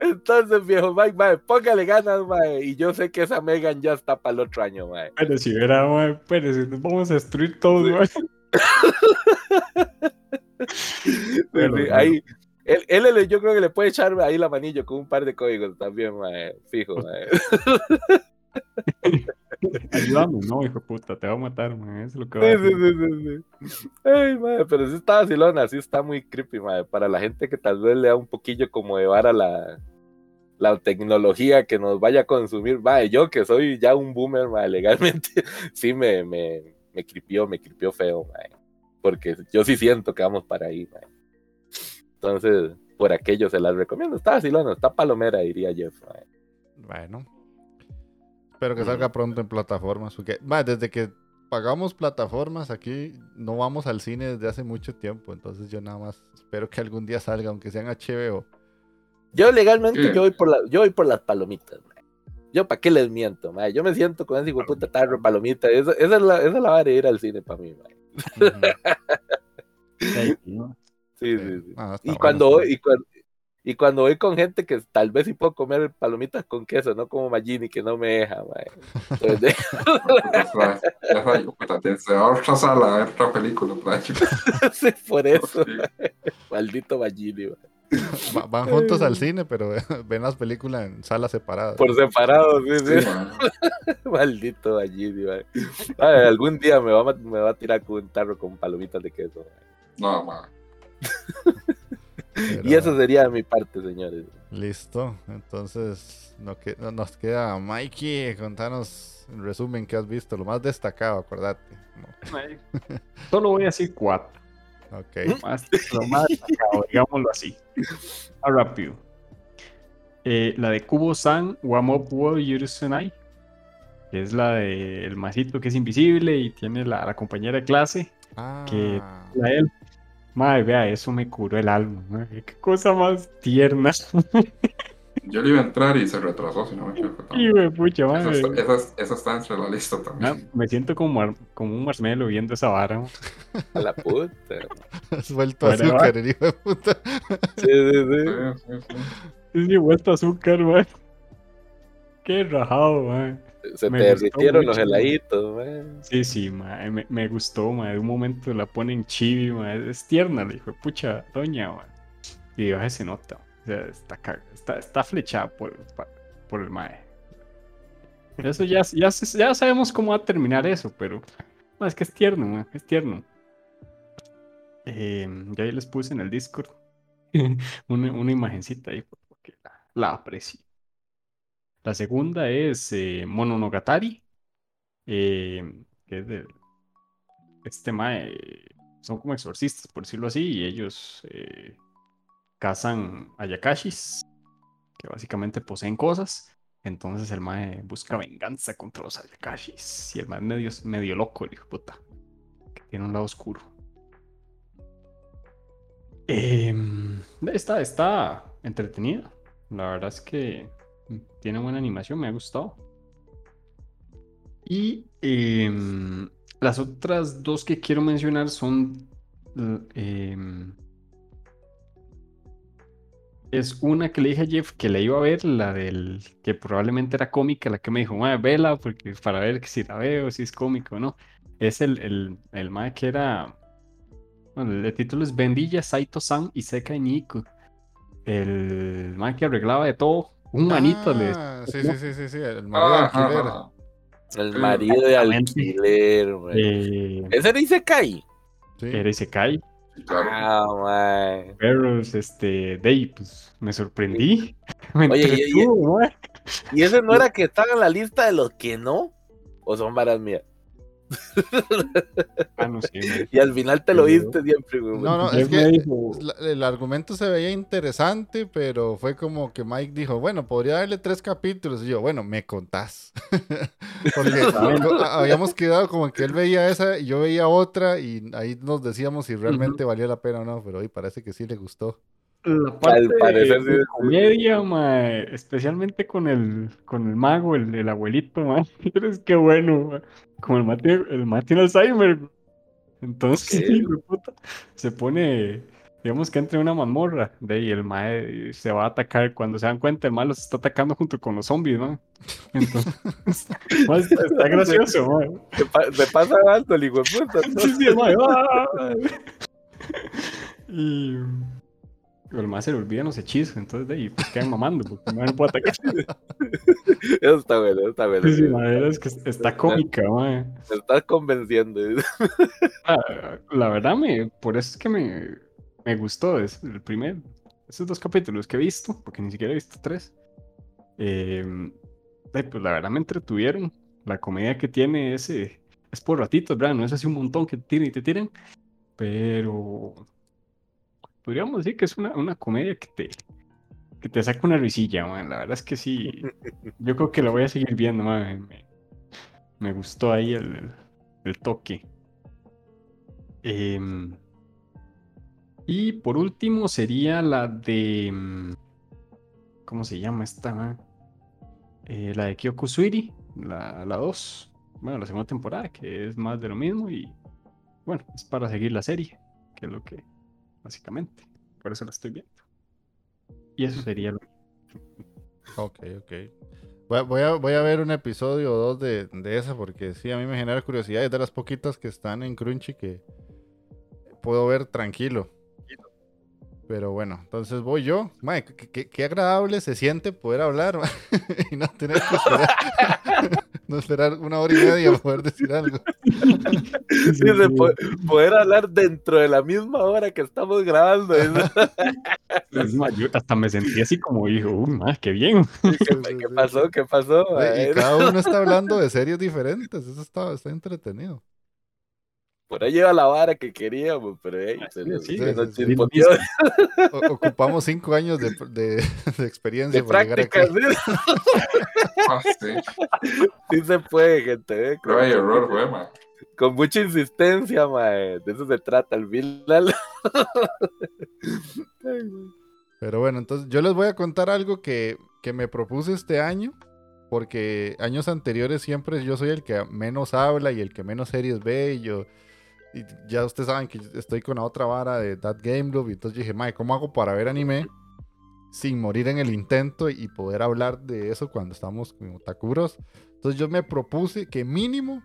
Entonces, viejo Mike, mae, póngale ganas, mae. Y yo sé que esa Megan ya está para el otro año, mae. Pero si era, mae, pero si nos vamos a destruir todo, mae. ahí, él, él, yo creo que le puede echar ahí la manillo con un par de códigos también, fijo. Ayúdame, no, hijo de puta, te va a matar, man. es lo que va a sí, sí, sí, Ay, madre, pero sí está vacilona, sí está muy creepy, madre. Para la gente que tal vez le da un poquillo como de vara la, la tecnología que nos vaya a consumir, madre, yo que soy ya un boomer, madre, legalmente, sí me, me, me cripió, me cripió feo, madre. Porque yo sí siento que vamos para ahí, madre. Entonces, por aquello se las recomiendo. Está vacilona, está palomera, diría Jeff, madre. Bueno, Espero que salga pronto en plataformas. Porque, desde que pagamos plataformas aquí, no vamos al cine desde hace mucho tiempo. Entonces yo nada más espero que algún día salga, aunque sea en HBO. Yo legalmente yo voy por la, yo voy por las palomitas. Yo para qué les miento, yo me siento con ese hijo puta tarro palomita. Esa, es la, esa es la hora de ir al cine para mí. sí, sí, sí. Ah, y, cuando, y, cuando, y cuando voy con gente que tal vez sí puedo comer palomitas con queso, no como Magini que no me deja, mae. Entonces, otra sala, otra película, sí, por eso, maldito Magini, Van juntos al cine, pero ven las películas en salas separadas. Por separado, sí, sí. Maldito Magini, algún día me va, a, me va a tirar con un tarro con palomitas de queso. No, Y eso sería mi parte, señores. Listo. Entonces, nos queda Mikey, contanos en resumen qué has visto, lo más destacado, acordate. Solo voy a decir cuatro. Ok. Lo más, destacado, digámoslo así. A rápido. Eh, la de Kubo San, One Up World Tonight, que es la del el masito que es invisible y tiene la, la compañera de clase, ah. que la él Madre, vea, eso me curó el alma. Qué cosa más tierna. Yo le iba a entrar y se retrasó, si no me equivoco. Sí, pucha, madre. Esa, está entre la lista también. Ah, me siento como, como un marshmallow viendo esa vara. A la puta. Has vuelto a azúcar, hijo de puta. Sí, sí, sí. sí, sí. sí vuelto azúcar, man. Qué rajado, man. Se te derritieron los heladitos, man. Sí, sí, man. Me, gustó, man. De un momento la ponen chibi, man. Es tierna, le dijo, pucha, doña, man. Y digo, se nota. O sea, está, está, está flechada por, por el mae. Eso ya, ya, ya, sabemos cómo va a terminar eso, pero es que es tierno, man. Es tierno. Eh, ya ahí les puse en el Discord una, una imagencita ahí porque la, la aprecio. La segunda es eh, Mononogatari, eh, que es de este mae, son como exorcistas, por decirlo así, y ellos eh, cazan ayakashis, que básicamente poseen cosas. Entonces el mae busca venganza contra los ayakashis. Y el mae medio, medio loco, el hijo puta, que tiene un lado oscuro. Em, está, está entretenida. La verdad es que tiene buena animación, me ha gustado. Y em, las otras dos que quiero mencionar son. Em, es una que le dije a Jeff que le iba a ver, la del que probablemente era cómica, la que me dijo, vela, porque para ver si la veo, si es cómico o no. Es el, el, el que era. Bueno, el título es Bendilla, Saito-san y Seka Niku. El mae que arreglaba de todo un manito le. Ah, sí, sí, sí, sí, sí, el marido de alquiler. El marido de alquiler, güey. Eh... ¿Ese era Isekai? Sí. Era Isekai. Ah, güey. Pero, este, Dave, pues, me sorprendí. Me Oye, y, y, y, ese no era que estaba en la lista de los que no? ¿O son varas mías? Ah, y al final te lo viste siempre, No, no, es que el argumento se veía interesante, pero fue como que Mike dijo, bueno, podría darle tres capítulos. Y yo, bueno, me contás. Porque habíamos quedado como que él veía esa y yo veía otra y ahí nos decíamos si realmente valía la pena o no, pero hoy parece que sí le gustó. La parte de, comedia, especialmente con el, con el mago, el, el abuelito, ma. Es que bueno, como el Mati, el Alzheimer. Entonces, se pone, digamos que entre una mazmorra, de ahí el mae se va a atacar, cuando se dan cuenta el malo se está atacando junto con los zombies, ¿no? Entonces, está, gracioso, mae. Se, pasa alto el hijo de puta. Sí, sí, mae. Y el más se le olvidan los hechizos, entonces de ahí pues quedan mamando porque no puede atacar. Eso está bueno, eso está bueno. Sí, madre, es que está cómica, madre. Me estás convenciendo. Ah, la verdad, me, por eso es que me, me gustó es el primer, esos dos capítulos que he visto, porque ni siquiera he visto tres. Eh, pues la verdad me entretuvieron. La comedia que tiene ese es por ratitos, ¿verdad? No es así un montón que tiran y te tiran, pero podríamos decir que es una, una comedia que te, que te saca una risilla, man. La verdad es que sí. Yo creo que la voy a seguir viendo, man. Me, gustó ahí el, el toque. Em, y por último sería la de. Mm, ¿Cómo se llama esta? Eh, la de Kyoko Suiri, la 2. Bueno, la segunda temporada, que es más de lo mismo. Y bueno, es para seguir la serie, que es lo que. Básicamente. Por eso la estoy viendo. Y eso sería lo. Ok, ok. Voy a, voy a, ver un episodio o dos de, de esa porque sí, a mí me genera curiosidad. Es de las poquitas que están en Crunchy que puedo ver tranquilo. Pero bueno, entonces voy yo. Mike, qué, agradable se siente poder hablar y no tener que esperar, no esperar una hora y media para poder decir algo. Sí, poder, hablar dentro de la misma hora que estamos grabando. hasta me sentí así como dijo, uy, más, qué bien. ¿Qué, pasó? ¿Qué pasó? Y cada uno está hablando de series diferentes. Eso está, está entretenido por ahí lleva la vara que queríamos, pero hey, se Ocupamos cinco años de, de, de experiencia de práctica, ¿sí? Ah, sí. sí. se puede, gente. ¿eh? Con, error, fue, man. con mucha insistencia, mae. De eso se trata el final. pero bueno, entonces yo les voy a contar algo que, que me propuse este año porque años anteriores siempre yo soy el que menos habla y el que menos series ve y yo y ya ustedes saben que estoy con la otra vara de That Game Loop. Y entonces dije, Mae, ¿cómo hago para ver anime sin morir en el intento y poder hablar de eso cuando estamos como takuros? Entonces yo me propuse que mínimo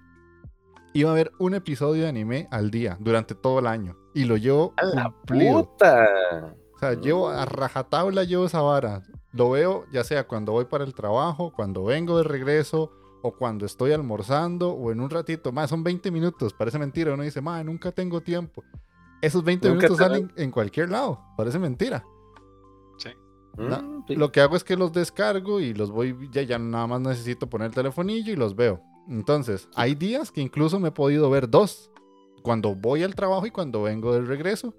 iba a haber un episodio de anime al día durante todo el año. Y lo llevo ¡A la puta! O sea, llevo a rajatabla, llevo esa vara. Lo veo ya sea cuando voy para el trabajo, cuando vengo de regreso o cuando estoy almorzando o en un ratito, más son 20 minutos, parece mentira, uno dice, más nunca tengo tiempo. Esos 20 minutos salen en cualquier lado, parece mentira. Mm, sí. Lo que hago es que los descargo y los voy, ya, ya nada más necesito poner el telefonillo y los veo. Entonces, hay días que incluso me he podido ver dos, cuando voy al trabajo y cuando vengo del regreso.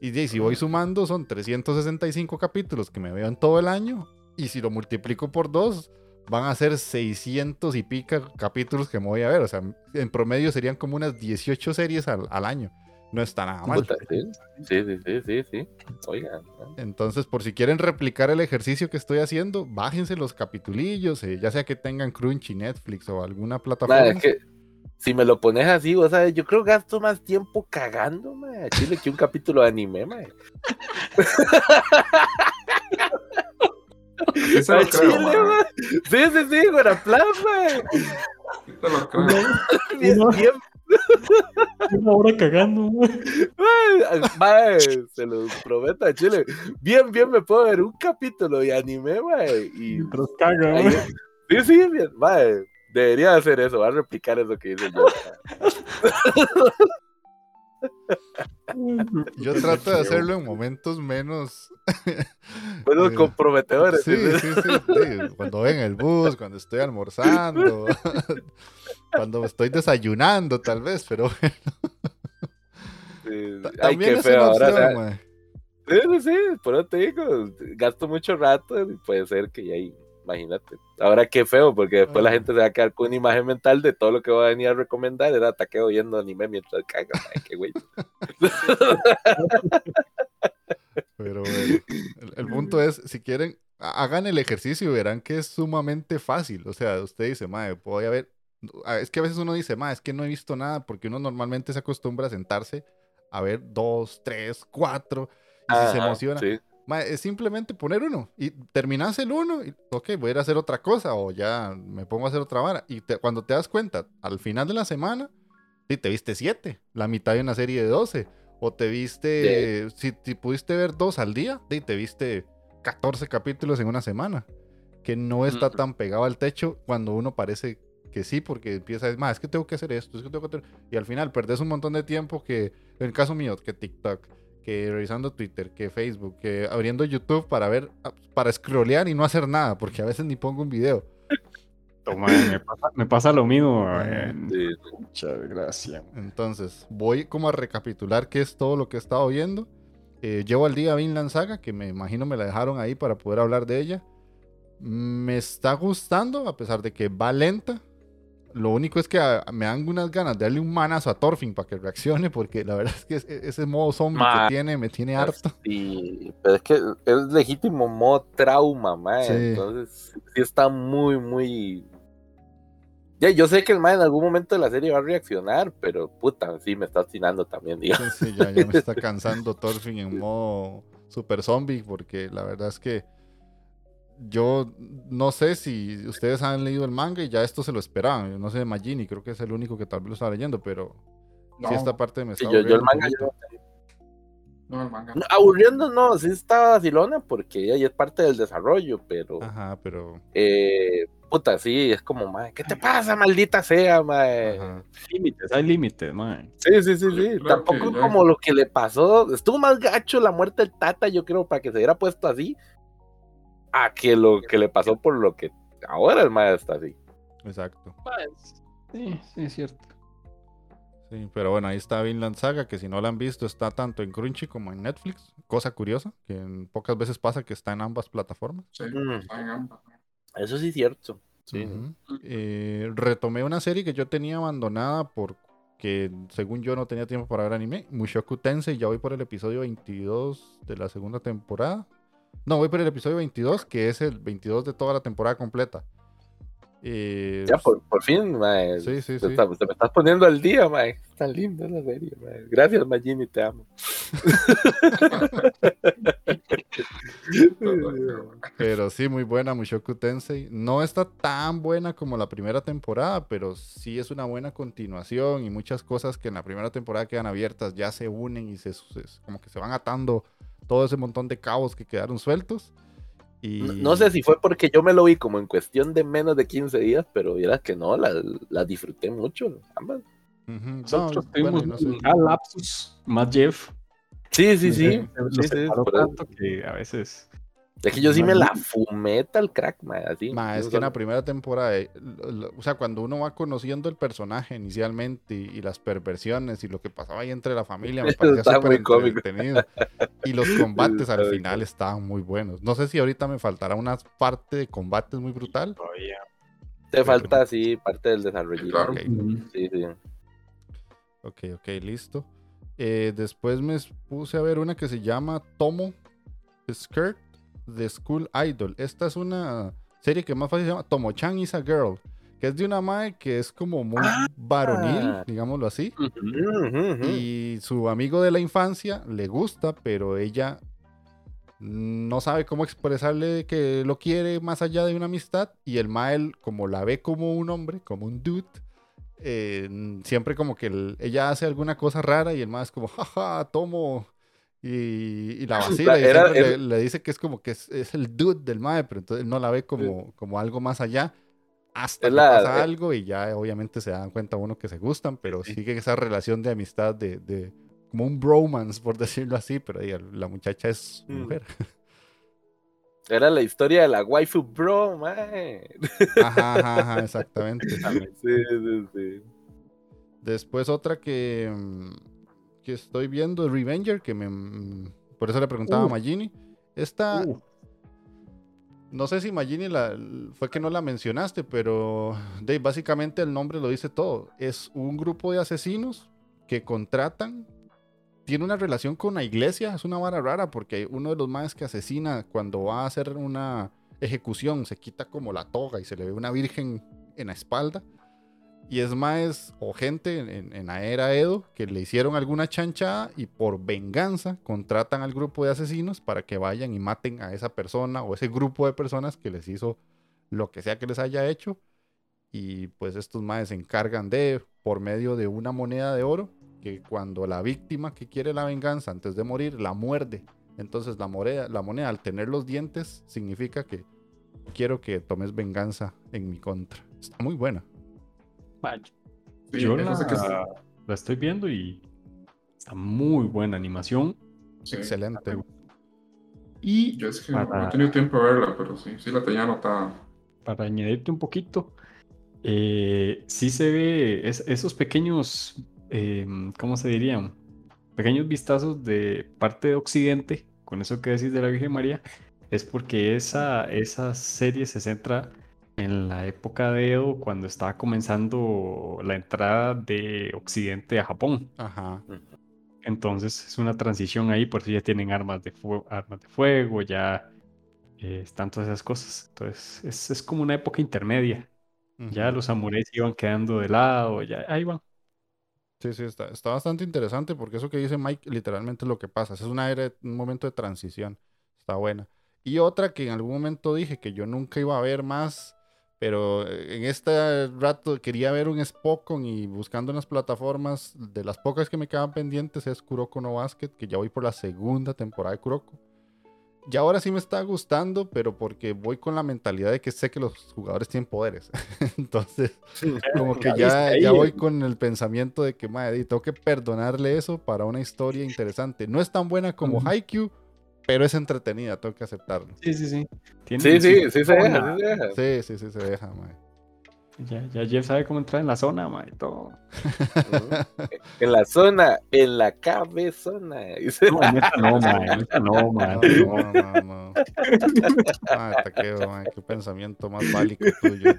Y si voy sumando, son 365 capítulos que me veo en todo el año. Y si lo multiplico por dos, van a ser 600 y pica capítulos que me voy a ver. O sea, en promedio serían como unas 18 series al, año. No está nada mal. Sí, sí, sí, sí, sí. Oigan. Entonces, por si quieren replicar el ejercicio que estoy haciendo, bájense los capitulillos, eh, ya sea que tengan Crunchy, Netflix o alguna plataforma. es que si me lo pones así, o sea, yo creo que gasto más tiempo cagando, man, chile, que un capítulo de anime, man. Sí, se lo creo, Sí, sí, sí, Guaraplan, güey. Sí, te lo creo. Bien, bien. Una hora cagando, güey. se lo prometo a Chile. Bien, bien me puedo ver un capítulo de anime, güey. Y... Mientras caga, güey. Sí, sí, bien, güey. Debería hacer eso, va a replicar eso que dice yo. Yo trato de hacerlo en momentos menos. Menos comprometedores. Sí, sí, sí, Cuando ven el bus, cuando estoy almorzando, cuando estoy desayunando, tal vez, pero bueno. También qué feo. Ahora, sí, sí, por eso te digo, gasto mucho rato y puede ser que ya ahí imagínate. Ahora qué feo, porque después la gente se va a quedar con una imagen mental de todo lo que va a venir a recomendar. Era ataque oyendo anime mientras caga. qué güey. Pero el, punto es, si quieren, hagan el ejercicio y verán que es sumamente fácil. O sea, usted dice, madre, voy a ver. Es que a veces uno dice, madre, es que no he visto nada, porque uno normalmente se acostumbra a sentarse a ver dos, tres, cuatro, y si se emociona. Sí es simplemente poner uno y terminas el uno y, ok, voy a ir a hacer otra cosa o ya me pongo a hacer otra vara. Y cuando te das cuenta, al final de la semana, sí, te viste siete, la mitad de una serie de doce. O te viste, si, pudiste ver dos al día, te viste 14 capítulos en una semana. Que no está tan pegado al techo cuando uno parece que sí, porque empieza a decir, es que tengo que hacer esto, es que tengo que hacer... Y al final perdes un montón de tiempo que, en el caso mío, que TikTok, que revisando Twitter, que Facebook, que abriendo YouTube para ver, ah, para scrollear y no hacer nada, porque a veces ni pongo un video. me, pasa, lo mismo. Muchas gracias. Entonces, voy como a recapitular qué es todo lo que he estado viendo. Eh, llevo al día Vinland Saga, que me imagino me la dejaron ahí para poder hablar de ella. Me está gustando, a pesar de que va lenta. Lo único es que ah, me dan unas ganas de darle un manazo a Thorfinn para que reaccione, porque la verdad es que ese modo zombie que tiene me tiene harto. Sí, pero es que es legítimo modo trauma, man. Entonces, sí está muy, muy. Ya, yo sé que el man en algún momento de la serie va a reaccionar, pero puta, sí me está asinando también, digamos. Sí, sí, ya, ya me está cansando Thorfinn en modo super zombie, porque la verdad es que yo no sé si ustedes han leído el manga y ya esto se lo esperaban. no sé de Magini, creo que es el único que tal vez lo estaba leyendo, pero si esta parte me está yo, el manga no, el manga. aburriendo no, sí está vacilona porque ahí es parte del desarrollo, pero. Ajá, pero. Eh, puta, sí, es como, mae, ¿qué te pasa, maldita sea, mae? Límites, hay límites, mae. Sí, sí, sí, sí. Tampoco como lo que le pasó. Estuvo más gacho la muerte del Tata, yo creo, para que se hubiera puesto así a que lo que le pasó por lo que ahora el maestro está así. Exacto. Pues, sí, sí, es cierto. Sí, pero bueno, ahí está Vinland Saga, que si no la han visto está tanto en Crunchy como en Netflix. Cosa curiosa, que en pocas veces pasa que está en ambas plataformas. Sí, mm. está en ambas. Eso sí es cierto. Sí. Eh, retomé una serie que yo tenía abandonada porque según yo no tenía tiempo para ver anime. Mushoku Tensei, ya voy por el episodio 22 de la segunda temporada. No, voy por el episodio 22, que es el 22 de toda la temporada completa. ya, por, fin, mae. Sí, sí, sí. Te, me estás poniendo al día, mae. Tan linda la serie, mae. Gracias, Magini, te amo. pero sí, muy buena Mushoku Tensei. No está tan buena como la primera temporada, pero sí es una buena continuación y muchas cosas que en la primera temporada quedan abiertas ya se unen y se, como que se van atando todo ese montón de cabos que quedaron sueltos. Y... No, sé si fue porque yo me lo vi como en cuestión de menos de 15 días, pero era que no, la, disfruté mucho, ambas. Nosotros tuvimos lapsus, más Jeff. Sí, sí, sí. sí, sí, que a veces es que yo sí me la fumé tal crack, ma, así. Ma, es que en la primera temporada, eh, o sea, cuando uno va conociendo el personaje inicialmente y, las perversiones y lo que pasaba ahí entre la familia, me parecía súper entretenido. Y los combates al final estaban muy buenos. No sé si ahorita me faltará una parte de combates muy brutal. Te falta, sí, parte del desarrollo. Sí, sí. Ok, ok, listo. Eh, después me puse a ver una que se llama Tomo Skirt The School Idol. Esta es una serie que más fácil se llama Tomo-chan is a Girl, que es de una madre que es como muy ah. varonil, digámoslo así. Y su amigo de la infancia le gusta, pero ella no sabe cómo expresarle que lo quiere más allá de una amistad. Y el Mael, como la ve como un hombre, como un dude, eh, siempre como que ella hace alguna cosa rara y el Mael es como, jaja, tomo y, la vacila y le, dice que es como que es, el dude del mae, pero entonces no la ve como, como algo más allá hasta que pasa eh algo y ya obviamente se dan cuenta uno que se gustan, pero sigue esa relación de amistad de, de, como un bromance, por decirlo así, pero la muchacha es mm. mujer. Era la historia de la waifu bro, mae. Ajá, ajá, ajá, exactamente. sí, sí, sí. Después otra que mm, que estoy viendo, Revenger, que me. Mm, por eso le preguntaba a Magini. Esta. No sé si Magini la, fue que no la mencionaste, pero Dave, básicamente el nombre lo dice todo. Es un grupo de asesinos que contratan. Tiene una relación con la iglesia. Es una vara rara porque uno de los más que asesina cuando va a hacer una ejecución se quita como la toga y se le ve una virgen en la espalda. Y es más, o gente en, era Edo que le hicieron alguna chanchada y por venganza contratan al grupo de asesinos para que vayan y maten a esa persona o ese grupo de personas que les hizo lo que sea que les haya hecho. Y pues estos maes se encargan de, por medio de una moneda de oro, que cuando la víctima que quiere la venganza antes de morir la muerde, entonces la moneda, la moneda al tener los dientes significa que quiero que tomes venganza en mi contra. Está muy buena. Yo la, estoy viendo y está muy buena animación. Excelente. Y yo es que no he tenido tiempo de verla, pero sí, sí la tenía anotada. Para añadirte un poquito, eh, sí se ve esos pequeños, em, ¿cómo se dirían? Pequeños vistazos de parte de Occidente, con eso que decís de la Virgen María, es porque esa, esa serie se centra en la época de Edo, cuando estaba comenzando la entrada de Occidente a Japón. Ajá. Entonces es una transición ahí, por si ya tienen armas de, armas de fuego, ya eh, están todas esas cosas. Entonces es, es como una época intermedia. Ya los samuráis iban quedando de lado, ya ahí van. Sí, sí, está, está bastante interesante porque eso que dice Mike literalmente es lo que pasa. Es una era, un momento de transición. Está buena. Y otra que en algún momento dije que yo nunca iba a ver más, pero eh, en este rato quería ver un Spokon y buscando en las plataformas, de las pocas que me quedan pendientes es Kuroko no Basket, que ya voy por la segunda temporada de Kuroko. Y ahora sí me está gustando, pero porque voy con la mentalidad de que sé que los jugadores tienen poderes. Entonces, como que ya, ya voy con el pensamiento de que, madre, tengo que perdonarle eso para una historia interesante. No es tan buena como Haikyuu, pero es entretenida, tengo que aceptarlo. Sí, sí, sí. sí, sí, sí, se deja, sí se deja. Sí, sí, sí se deja, mae. Ya, ya Jeff sabe cómo entrar en la zona, mae, todo. en la zona, en la cabezona. No, neta no, mae, neta no, mae. No, no, no, no. Ay, te quedo, mae, qué pensamiento más válico tuyo.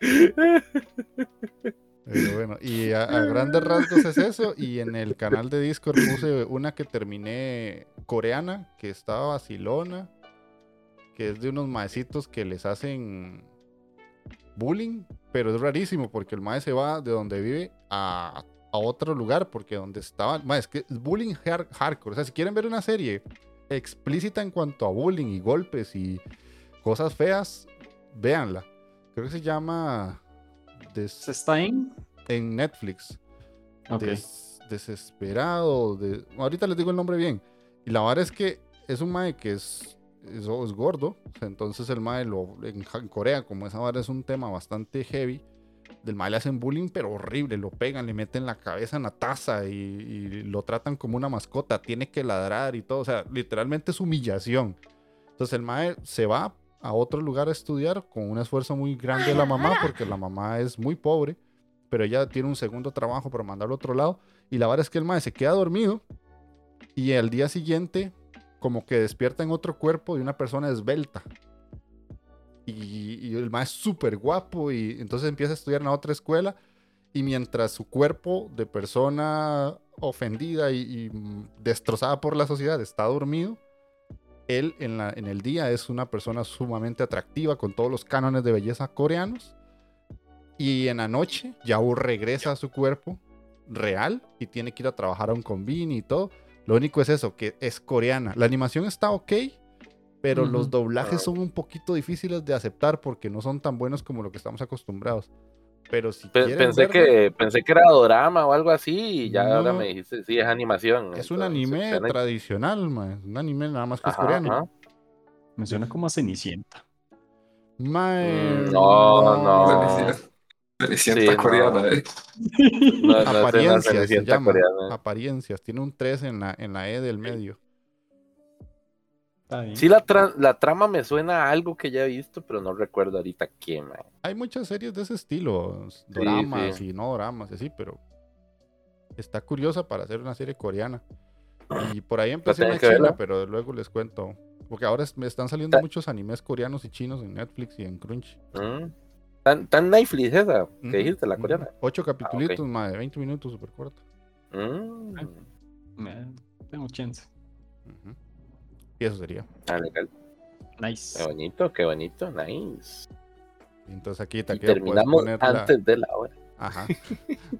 Pero bueno, y a, grandes rasgos es eso. Y en el canal de Discord puse una que terminé coreana, que estaba vacilona, que es de unos maecitos que les hacen bullying, pero es rarísimo porque el mae se va de donde vive a, otro lugar, porque donde estaba, mae, es que es bullying hardcore. O sea, si quieren ver una serie explícita en cuanto a bullying y golpes y cosas feas, véanla. Creo que se llama ¿Está en? En Netflix. desesperado. De... Ahorita les digo el nombre bien. Y la verdad es que es un mae que es, es, gordo. entonces el mae lo, en, Corea, como esa vara es un tema bastante heavy, del mae le hacen bullying, pero horrible. Lo pegan, le meten la cabeza en la taza y, y lo tratan como una mascota. Tiene que ladrar y todo. O sea, literalmente es humillación. Entonces el mae se va a otro lugar a estudiar con un esfuerzo muy grande de la mamá, porque la mamá es muy pobre, pero ella tiene un segundo trabajo para mandarlo a otro lado. Y la verdad es que el mae se queda dormido y al día siguiente, como que despierta en otro cuerpo de una persona esbelta. Y, el mae es súper guapo y entonces empieza a estudiar en otra escuela. Y mientras su cuerpo de persona ofendida y destrozada por la sociedad está dormido, él en, la, en el día es una persona sumamente atractiva con todos los cánones de belleza coreanos. Y en la noche ya regresa a su cuerpo real y tiene que ir a trabajar a un convini y todo. Lo único es eso, que es coreana. La animación está ok, pero los doblajes son un poquito difíciles de aceptar porque no son tan buenos como lo que estamos acostumbrados. Pero si pensé que pensé que era drama o algo así y ya ahora me dijiste, sí, es animación. Es un anime tradicional, man. un anime nada más que es coreano. Me suena como a Cenicienta. Mm, no, no. Cenicienta coreana, eh. Apariencias se llama. Apariencias. Tiene un 3 en la, en la E del medio. Sí, la, la, trama me suena a algo que ya he visto, pero no recuerdo ahorita qué, man. Hay muchas series de ese estilo, dramas y no dramas, así, pero está curiosa para hacer una serie coreana. Y por ahí empecé en China, pero luego les cuento. Porque ahora me están saliendo muchos animes coreanos y chinos en Netflix y en Crunch. Mm. ¿Tan, Netflix esa que dijiste, la coreana? Ocho ah, capítulos, más de 20 minutos, súper corto. Mm. tengo chance. Y eso sería. Ah, legal. Nice. Qué bonito, qué bonito, nice. Entonces aquí te terminamos antes de la hora. Ajá.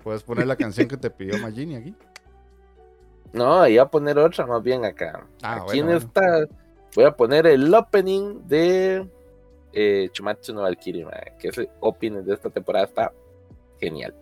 Puedes poner la canción que te pidió Magini aquí. No, iba a poner otra más bien acá. Ah, aquí en esta voy a poner el opening de eh, Chumatsu no Valkyrie, que ese opening de esta temporada está genial.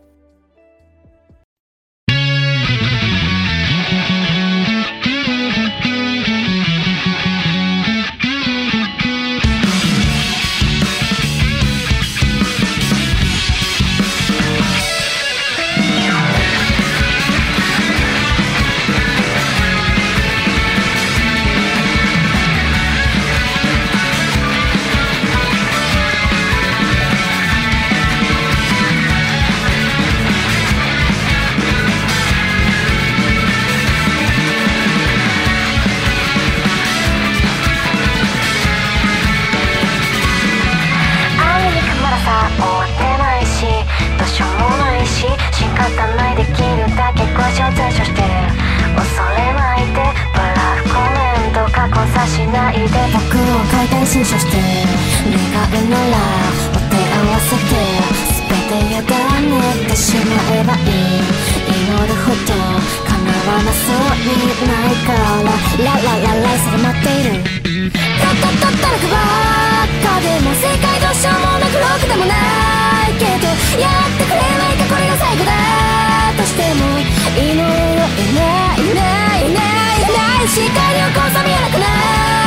僕を回転新書して願うならお手合わせて全て委ねてしまえばいい。祈るほど叶わなそうにないからララララ定まっている。たったたったらくばっかでも正解どうしようもなくロックでもないけどやってくれないかこれが最後だとしても祈るよいないいないいないいない。光をこそ見えなくなっ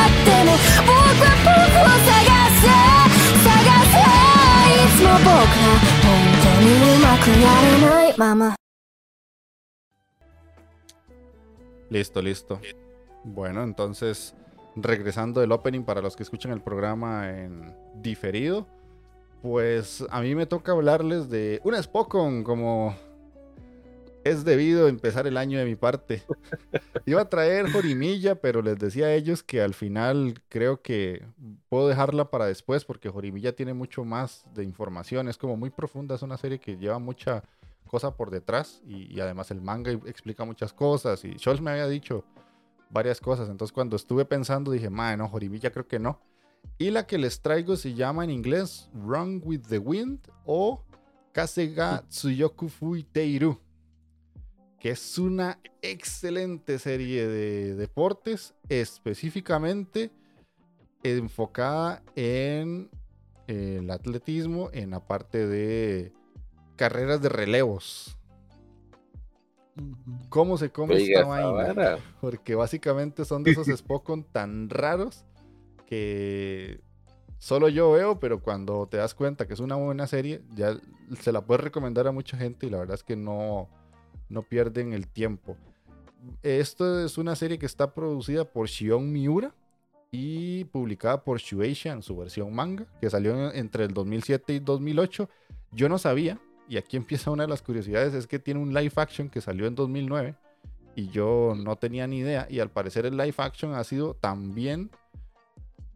Listo, listo. Bueno, entonces regresando del opening para los que escuchan el programa en diferido, pues a mí me toca hablarles de un Spokon como es debido empezar el año de mi parte. Iba a traer Jorimilla, pero les decía a ellos que al final creo que puedo dejarla para después porque Jorimilla tiene mucho más de información, es como muy profunda, es una serie que lleva mucha cosa por detrás y, además el manga explica muchas cosas y Scholz me había dicho varias cosas. Entonces cuando estuve pensando dije, madre, no, Jorimilla creo que no. Y la que les traigo se llama en inglés Run with the Wind o Kasega Tsuyoku Fui Teiru. Que es una excelente serie de deportes, específicamente enfocada en el atletismo, en la parte de carreras de relevos. ¿Cómo se come esta vaina? Porque básicamente son de esos Spokon tan raros que solo yo veo, pero cuando te das cuenta que es una buena serie, ya se la puedes recomendar a mucha gente y la verdad es que no, no pierden el tiempo. Esto es una serie que está producida por Shion Miura y publicada por Shueisha en su versión manga, que salió entre el 2007 y 2008. Yo no sabía, y aquí empieza una de las curiosidades, es que tiene un live action que salió en 2009 y yo no tenía ni idea y al parecer el live action ha sido también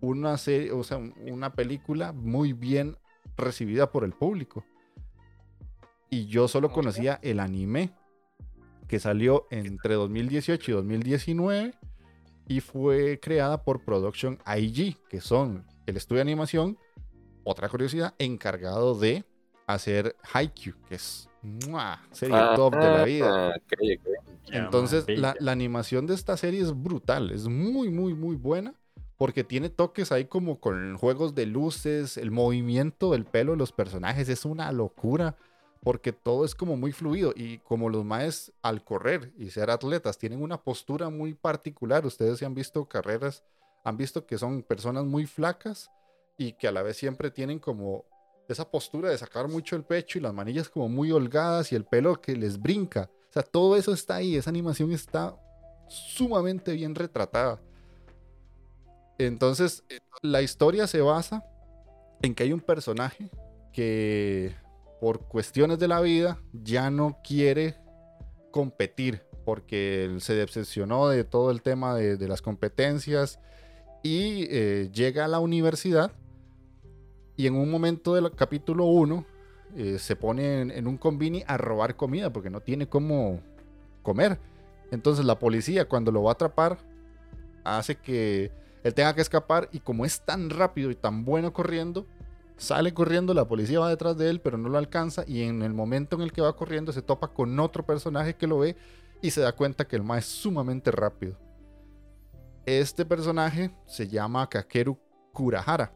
una serie, o sea, una película muy bien recibida por el público. Y yo solo conocía el anime que salió entre 2018 y 2019 y fue creada por Production IG, que son el estudio de animación, otra curiosidad, encargado de hacer Haikyuu, que es serie ah, top de la vida. Entonces, la, animación de esta serie es brutal, es muy, muy, muy buena, porque tiene toques ahí como con juegos de luces, el movimiento del pelo de los personajes es una locura, porque todo es como muy fluido y como los maes al correr y ser atletas tienen una postura muy particular, ustedes se han visto carreras, han visto que son personas muy flacas y que a la vez siempre tienen como esa postura de sacar mucho el pecho y las manillas como muy holgadas y el pelo que les brinca. O sea, todo eso está ahí, esa animación está sumamente bien retratada. Entonces, la historia se basa en que hay un personaje que por cuestiones de la vida ya no quiere competir porque él se decepcionó de todo el tema de, las competencias y eh, llega a la universidad y en un momento del capítulo 1 eh, se pone en, un combini a robar comida porque no tiene cómo comer. Entonces la policía cuando lo va a atrapar hace que él tenga que escapar y como es tan rápido y tan bueno corriendo, sale corriendo, la policía va detrás de él pero no lo alcanza y en el momento en el que va corriendo se topa con otro personaje que lo ve y se da cuenta que el ma es sumamente rápido. Este personaje se llama Kakeru Kurahara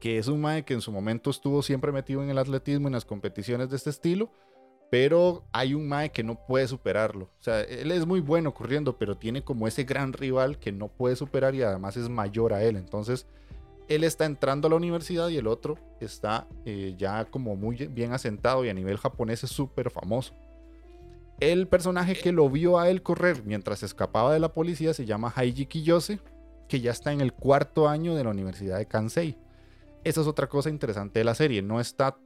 que es un mae que en su momento estuvo siempre metido en el atletismo, en las competiciones de este estilo, pero hay un mae que no puede superarlo. O sea, él es muy bueno corriendo, pero tiene como ese gran rival que no puede superar y además es mayor a él. Entonces, él está entrando a la universidad y el otro está eh, ya como muy bien asentado y a nivel japonés es súper famoso. El personaje que lo vio a él correr mientras escapaba de la policía se llama Haiji Kiyose, que ya está en el cuarto año de la Universidad de Kansei. Esa es otra cosa interesante de la serie. No está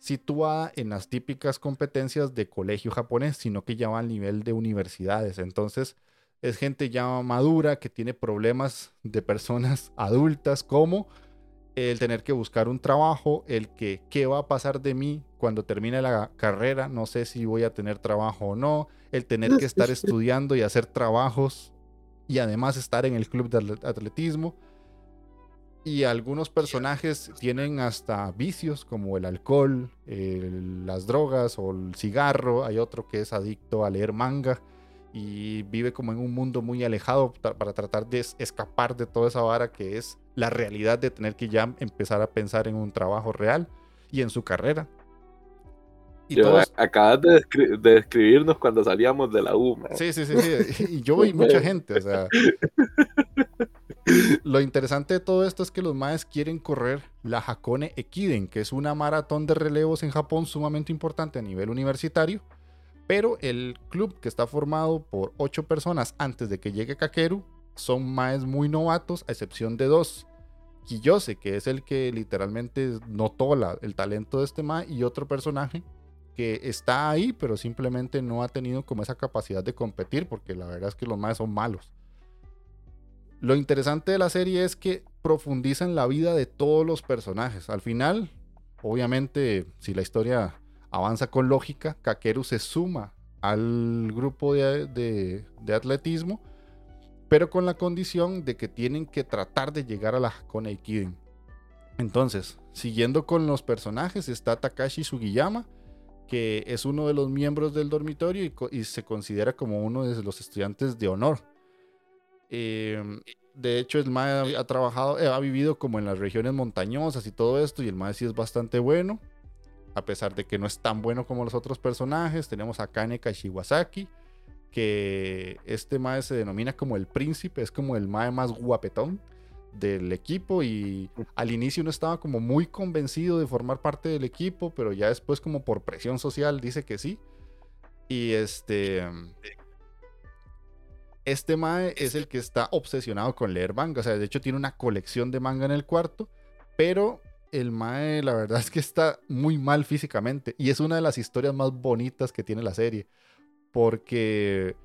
situada en las típicas competencias de colegio japonés, sino que ya va al nivel de universidades. Entonces, es gente ya madura que tiene problemas de personas adultas como el tener que buscar un trabajo, el que qué va a pasar de mí cuando termine la carrera, no sé si voy a tener trabajo o no, el tener que estar estudiando y hacer trabajos y además estar en el club de atletismo. Y algunos personajes tienen hasta vicios como el alcohol, las drogas o el cigarro. Hay otro que es adicto a leer manga y vive como en un mundo muy alejado para tratar de escapar de toda esa vara que es la realidad de tener que ya empezar a pensar en un trabajo real y en su carrera. Y Acabas de, describirnos cuando salíamos de la U. Sí, sí, sí, sí. Y yo y mucha gente. O sea, lo interesante de todo esto es que los maes quieren correr la Hakone Ekiden, que es una maratón de relevos en Japón sumamente importante a nivel universitario. Pero el club que está formado por ocho personas antes de que llegue Kakeru son maes muy novatos, a excepción de dos. Kiyose, que es el que literalmente notó la, el talento de este mae, y otro personaje que está ahí, pero simplemente no ha tenido como esa capacidad de competir, porque la verdad es que los maes son malos. Lo interesante de la serie es que profundiza en la vida de todos los personajes. Al final, obviamente, si la historia avanza con lógica, Kakeru se suma al grupo de, atletismo, pero con la condición de que tienen que tratar de llegar a la Hakone Ikiden. Entonces, siguiendo con los personajes, está Takashi Sugiyama, que es uno de los miembros del dormitorio y, se considera como uno de los estudiantes de honor. Em, de hecho, el MAE ha, trabajado, eh, ha vivido como en las regiones montañosas y todo esto, y el MAE sí es bastante bueno, a pesar de que no es tan bueno como los otros personajes. Tenemos a Kaneka Shiwasaki, que este MAE se denomina como el príncipe, es como el MAE más guapetón del equipo y al inicio no estaba como muy convencido de formar parte del equipo, pero ya después como por presión social dice que sí. Y este este mae es el que está obsesionado con leer manga, o sea, de hecho tiene una colección de manga en el cuarto, pero el mae la verdad es que está muy mal físicamente y es una de las historias más bonitas que tiene la serie, porque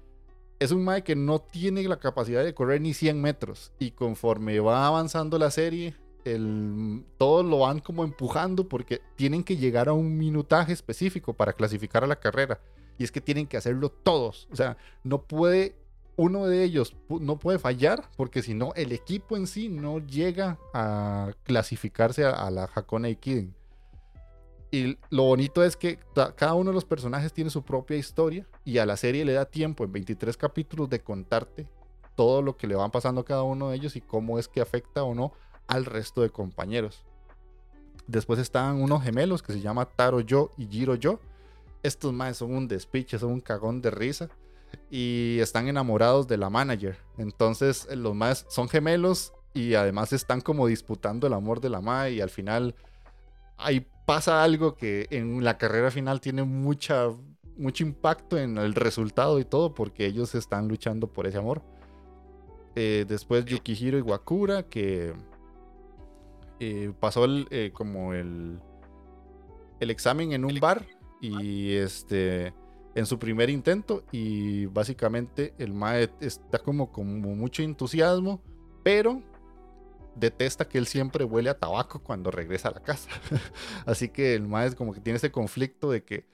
es un Mae que no tiene la capacidad de correr ni 100 metros. Y conforme va avanzando la serie, el, todos lo van como empujando porque tienen que llegar a un minutaje específico para clasificar a la carrera. Y es que tienen que hacerlo todos. O sea, no puede, uno de ellos no puede fallar porque si no, el equipo en sí no llega a clasificarse a, la Hakone Ikiden. Y lo bonito es que cada uno de los personajes tiene su propia historia y a la serie le da tiempo en 23 capítulos de contarte todo lo que le van pasando a cada uno de ellos y cómo es que afecta o no al resto de compañeros. Después están unos gemelos que se llama Taro Yo y Jiro Yo. Estos más son un despiche, son un cagón de risa y están enamorados de la manager. Entonces los más son gemelos y además están como disputando el amor de la madre y al final hay pasa algo que en la carrera final tiene mucha, mucho impacto en el resultado y todo, porque ellos están luchando por ese amor. Eh, después Yukihiro Iwakura, que eh, pasó el, eh, como el, el examen en un bar y este en su primer intento y básicamente el Mae está como con mucho entusiasmo, pero detesta que él siempre huele a tabaco cuando regresa a la casa. Así que el maestro como que tiene ese conflicto de que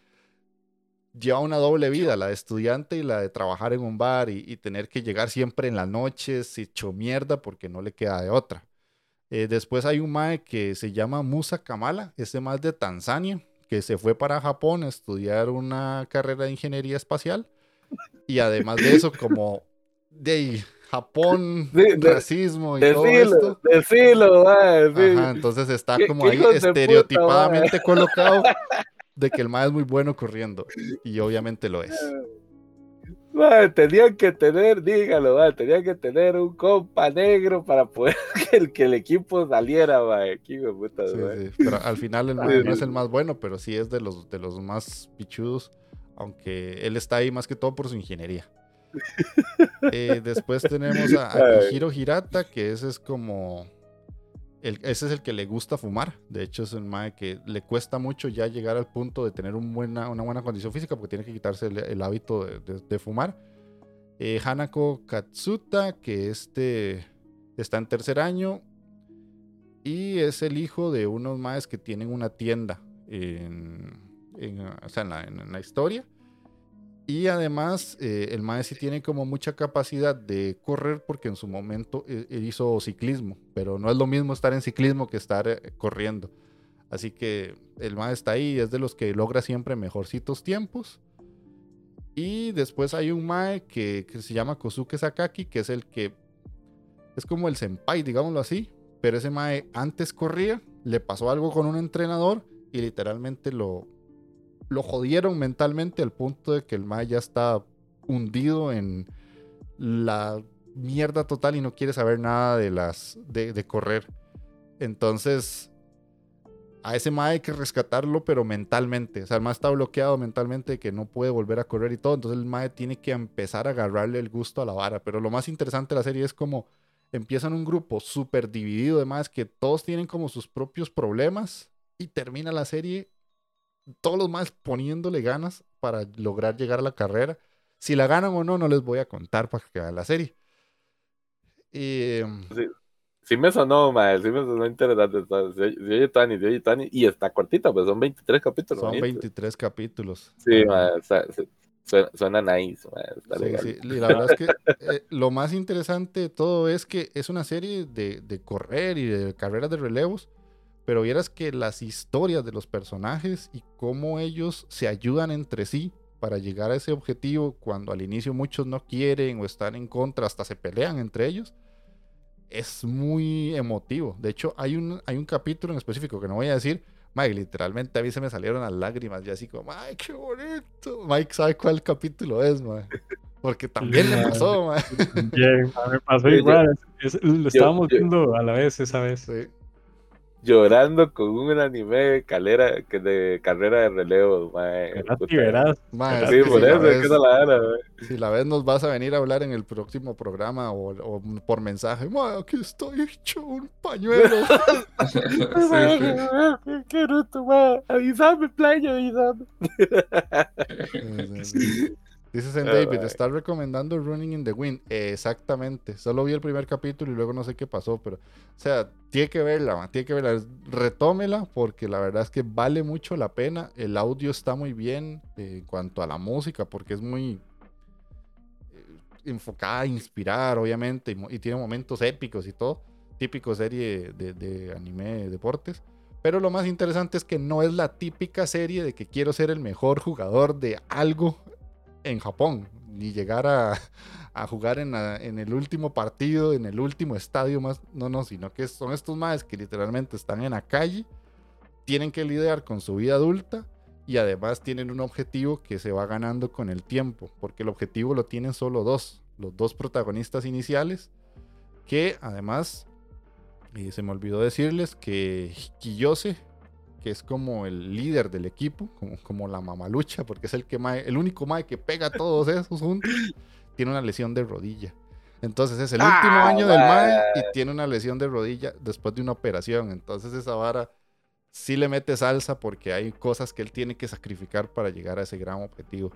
lleva una doble vida, la de estudiante y la de trabajar en un bar y, tener que llegar siempre en las noches hecho mierda porque no le queda de otra. Eh, después hay un mae que se llama Musa Kamala, ese más de Tanzania, que se fue para Japón a estudiar una carrera de ingeniería espacial. Y además de eso, como de Japón, racismo y todo esto. entonces está como ahí estereotipadamente colocado de que el mae es muy bueno corriendo. Y obviamente lo es. Tenían que tener, dígalo, man, tenían que tener un compa negro para poder que el, que el equipo saliera, Pero al final el no es el más bueno, pero sí es de los, de los más pichudos, aunque él está ahí más que todo por su ingeniería. Eh, después tenemos a, Hiro Hirata, que ese es como. Ese es el que le gusta fumar. De hecho, es el mae que le cuesta mucho ya llegar al punto de tener un buena, una buena condición física porque tiene que quitarse el, hábito de, fumar. Eh, Hanako Katsuta, que este está en tercer año y es el hijo de unos maes que tienen una tienda en, en la historia Y además, eh, el Mae sí tiene como mucha capacidad de correr porque en su momento eh, hizo ciclismo, pero no es lo mismo estar en ciclismo que estar eh, corriendo. Así que el Mae está ahí, es de los que logra siempre mejorcitos tiempos. Y después hay un Mae que, que se llama Kosuke Sakaki, que es el que es como el senpai, digámoslo así. Pero ese Mae antes corría, le pasó algo con un entrenador y literalmente lo, lo jodieron mentalmente al punto de que el Mae ya está hundido en la mierda total y no quiere saber nada de las de, correr. Entonces, a ese Mae hay que rescatarlo, pero mentalmente. O sea, el Mae está bloqueado mentalmente de que no puede volver a correr y todo. Entonces el Mae tiene que empezar a agarrarle el gusto a la vara. Pero lo más interesante de la serie es como empiezan un grupo súper dividido, además que todos tienen como sus propios problemas y termina la serie todos los más poniéndole ganas para lograr llegar a la carrera. Si la ganan o no, no les voy a contar para que vean la serie. Y, sí, me sonó, madre, sí me sonó interesante. Oye Tani, oye Tani, y está cortita, pues son 23 capítulos. Son 23 capítulos. Sí, madre, suena, nice, está legal. y la verdad es que eh, lo más interesante de todo es que es una serie de, de correr y de carreras de relevos pero vieras que las historias de los personajes y cómo ellos se ayudan entre sí para llegar a ese objetivo cuando al inicio muchos no quieren o están en contra, hasta se pelean entre ellos, es muy emotivo. De hecho, hay un, hay un capítulo en específico que no voy a decir, Mike, literalmente a mí se me salieron las lágrimas, ya así como, ¡ay, qué bonito! Mike sabe cuál capítulo es, Mike. Porque también le pasó, Mike. Bien, me pasó igual. lo estábamos viendo a la vez esa vez. Sí llorando con un anime de, calera, de carrera de relevo, mae. verás. sí, por eso, es que no la gana, Si la vez nos vas a venir a hablar en el próximo programa o, o por mensaje, mae, aquí estoy hecho un pañuelo. Qué bruto, mae. Avísame, playa, avísame. Dice Zen David, está recomendando Running in the Wind. exactamente. Solo vi el primer capítulo y luego no sé qué pasó, pero, o sea, tiene que verla, tiene que verla. Retómela porque la verdad es que vale mucho la pena. El audio está muy bien eh, en cuanto a la música porque es muy eh, enfocada a inspirar, obviamente, y, tiene momentos épicos y todo. Típico serie de, de anime de deportes. Pero lo más interesante es que no es la típica serie de que quiero ser el mejor jugador de algo en Japón, ni llegar a, jugar en, el último partido, en el último estadio más, no, no, sino que son estos más que literalmente están en la calle, tienen que lidiar con su vida adulta y además tienen un objetivo que se va ganando con el tiempo, porque el objetivo lo tienen solo dos, los dos protagonistas iniciales, que además, y se me olvidó decirles que Kiyose, que es como el líder del equipo, como, como la mamalucha, porque es el, que el único mae que pega a todos esos juntos, tiene una lesión de rodilla. Entonces es el último ah, año del mae y tiene una lesión de rodilla después de una operación. Entonces esa vara sí le mete salsa porque hay cosas que él tiene que sacrificar para llegar a ese gran objetivo.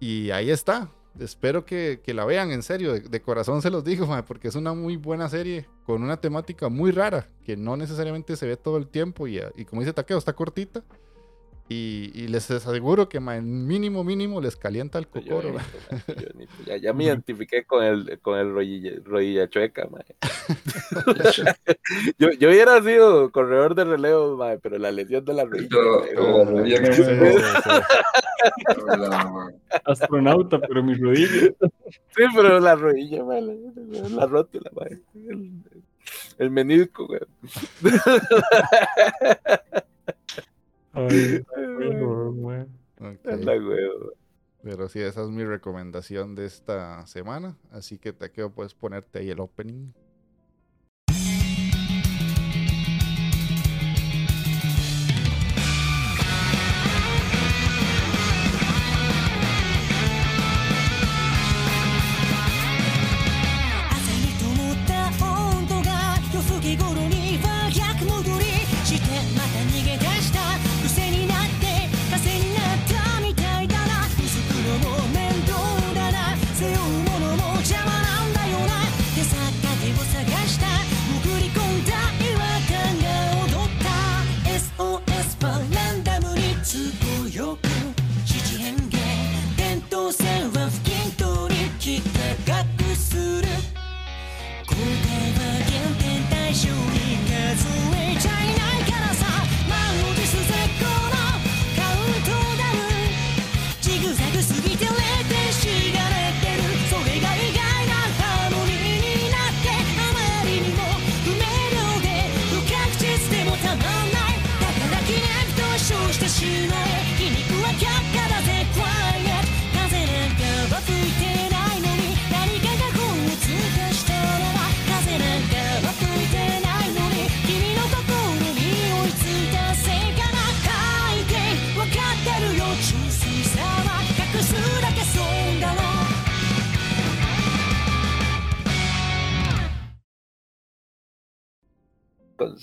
Y ahí está espero que, la vean, en serio, de, corazón se los digo, porque es una muy buena serie con una temática muy rara que no necesariamente se ve todo el tiempo y, y como dice Taqueo, está cortita y, les aseguro que mínimo, mínimo les calienta el cocoro. ya, ya, me identifiqué con el, con el rodilla, chueca, yo, yo, hubiera sido corredor de relevo, pero la lesión de la rodilla. Astronauta, pero mi rodilla. Sí, pero la rodilla, la rótula, el, el menisco, Pero sí, esa es mi recomendación de esta semana. Así que te quedo, puedes ponerte ahí el opening. よ。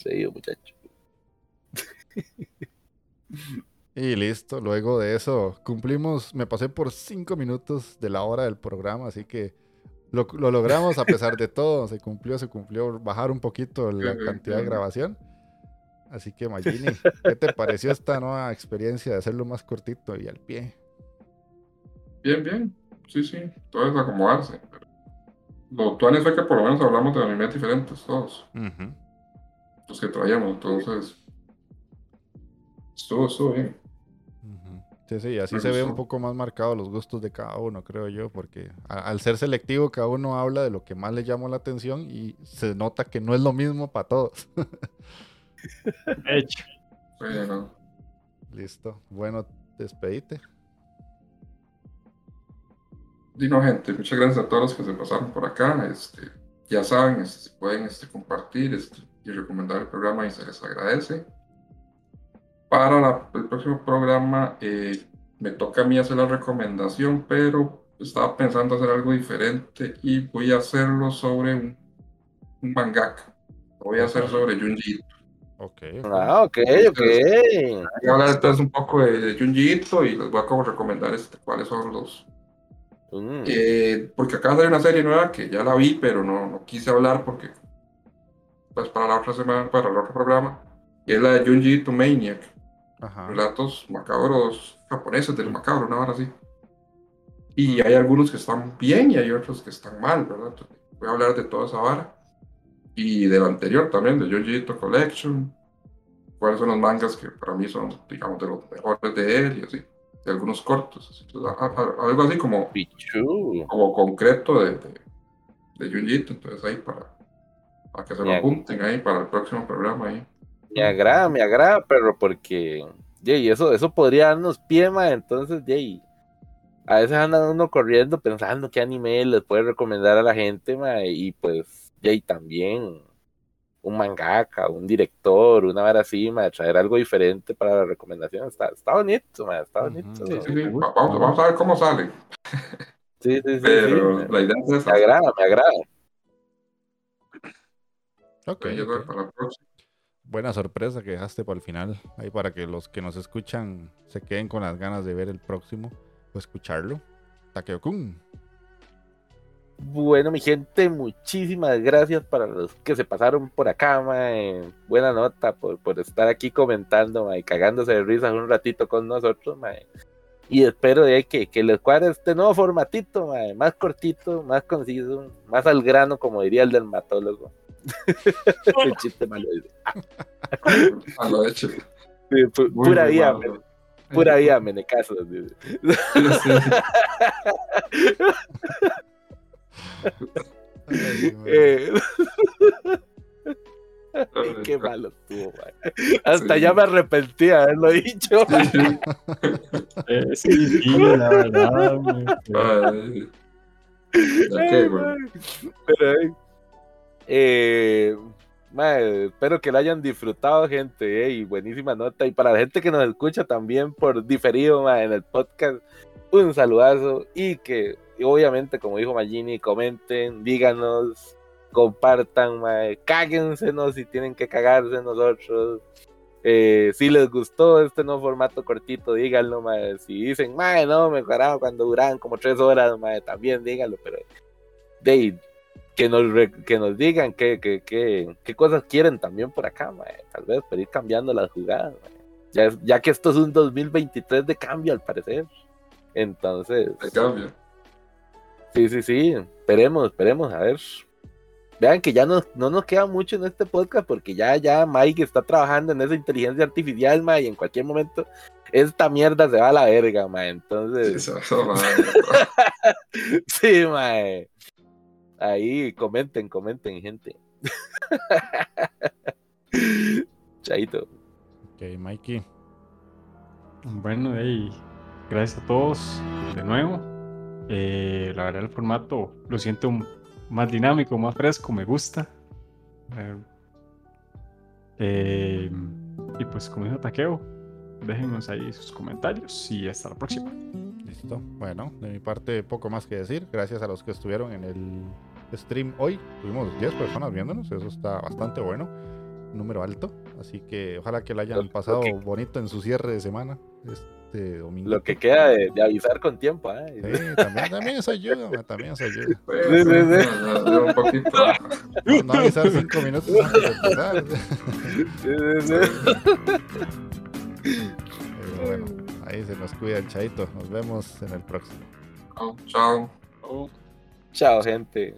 Conseguido, muchacho. Y listo, luego de eso cumplimos, me pasé por cinco minutos de la hora del programa, así que lo, logramos a pesar de todo, se cumplió, se cumplió, bajar un poquito la cantidad de grabación. Así que Magini, ¿qué te pareció esta nueva experiencia de hacerlo más cortito y al pie? Bien, bien, sí, sí, todo es acomodarse. Lo tuanes fue que por lo menos hablamos de animes diferentes todos. Los que traíamos, entonces estuvo, estuvo bien. Sí, sí, así se ve un poco más marcado los gustos de cada uno, creo yo, porque al ser selectivo cada uno habla de lo que más le llamó la atención y se nota que no es lo mismo para todos. Hecho. Bueno. Listo. Bueno, despedite. Dino gente, muchas gracias a todos los que se pasaron por acá. Este, ya saben, este, pueden este, compartir este, y recomendar el programa y se les agradece. Para el próximo programa eh, me toca a mí hacer la recomendación, pero estaba pensando hacer algo diferente y voy a hacerlo sobre un, mangaka. Lo voy a hacer sobre Junji Ok. Ah, ok, ok. Voy a hablar entonces un poco de, de Junji y les voy a como recomendar este, cuáles son los... Mm. Eh, porque acaba de salir una serie nueva que ya la vi, pero no, no quise hablar porque pues para la otra semana, para el otro programa, y es la de Junji Maniac relatos macabros japoneses del macabro, una hora así. Y hay algunos que están bien y hay otros que están mal, ¿verdad? voy a hablar de toda esa vara. Y del anterior también, de Yoji Collection. Cuáles son los mangas que para mí son, digamos, de los mejores de él y así. De algunos cortos. algo así como, como concreto de, de, de Entonces ahí para, para que se lo apunten ahí para el próximo programa ahí. Me agrada, me agrada, pero porque, y eso, eso podría darnos pie, entonces, yay, a veces anda uno corriendo pensando qué anime les puede recomendar a la gente, y pues, yay, también un mangaka, un director, una vara así, traer algo diferente para la recomendación, está, está bonito, está bonito. Sí, sí, Vamos, vamos, a ver cómo sale. Sí, sí, sí. Pero la idea es Me agrada, me agrada. Ok. Para la próxima buena sorpresa que dejaste para el final. Ahí para que los que nos escuchan se queden con las ganas de ver el próximo o escucharlo. Takeo-kun. Bueno, mi gente, muchísimas gracias para los que se pasaron por acá, mae. Buena nota por, por estar aquí comentando, mae, cagándose de risa un ratito con nosotros, mae. Y espero de que, que les cuadre este nuevo formatito, mae, más cortito, más conciso, más al grano, como diría el dermatólogo. El chiste malo. Malo hecho. pura vida, pura vida, me caso. eh, Qué malo estuvo, man. Hasta ya me arrepentí de haberlo dicho. Eh, sí, sí, la verdad. Pero, eh, espero que lo hayan disfrutado, gente. y buenísima nota. Y para la gente que nos escucha también por diferido en el podcast, un saludazo. Y que, obviamente, como dijo Magini, comenten, díganos, compartan, mae, cáguensenos si tienen que cagarse nosotros. Eh, si les gustó este nuevo formato cortito, díganlo, mae. Si dicen, mae, no, me cuando duran como tres horas, mae, también díganlo, pero de que nos, que nos digan qué, qué, qué, qué, cosas quieren también por acá, tal vez para ir cambiando las jugadas, ya, ya, que esto es un 2023 de cambio al parecer. Entonces... De cambio. Sí, sí, sí, esperemos, esperemos, a ver. Vean que ya no, no nos queda mucho en este podcast porque ya, ya Mike está trabajando en esa inteligencia artificial, ma, y en cualquier momento esta mierda se va a la verga, ma. Entonces... Sí, sí ma. Ahí comenten, comenten, gente. Chaito. Ok, Mikey. Bueno, hey, gracias a todos de nuevo. Eh, la verdad, el formato lo siento más dinámico, más fresco, me gusta. Eh, y pues, como dijo Taqueo, déjenos ahí sus comentarios y hasta la próxima. Listo. Bueno, de mi parte, poco más que decir. Gracias a los que estuvieron en el stream hoy. Tuvimos 10 personas viéndonos, eso está bastante bueno. número alto. Así que ojalá que lo hayan pasado bonito en su cierre de semana. Este domingo. Lo que queda de, avisar con tiempo, ¿eh? Sí, también, también eso ayuda, también eso ayuda. Sí, Un poquito. No, avisar cinco minutos antes de empezar. Pero bueno, ahí se nos cuida el chaito. Nos vemos en el próximo. Chao. Chao, gente.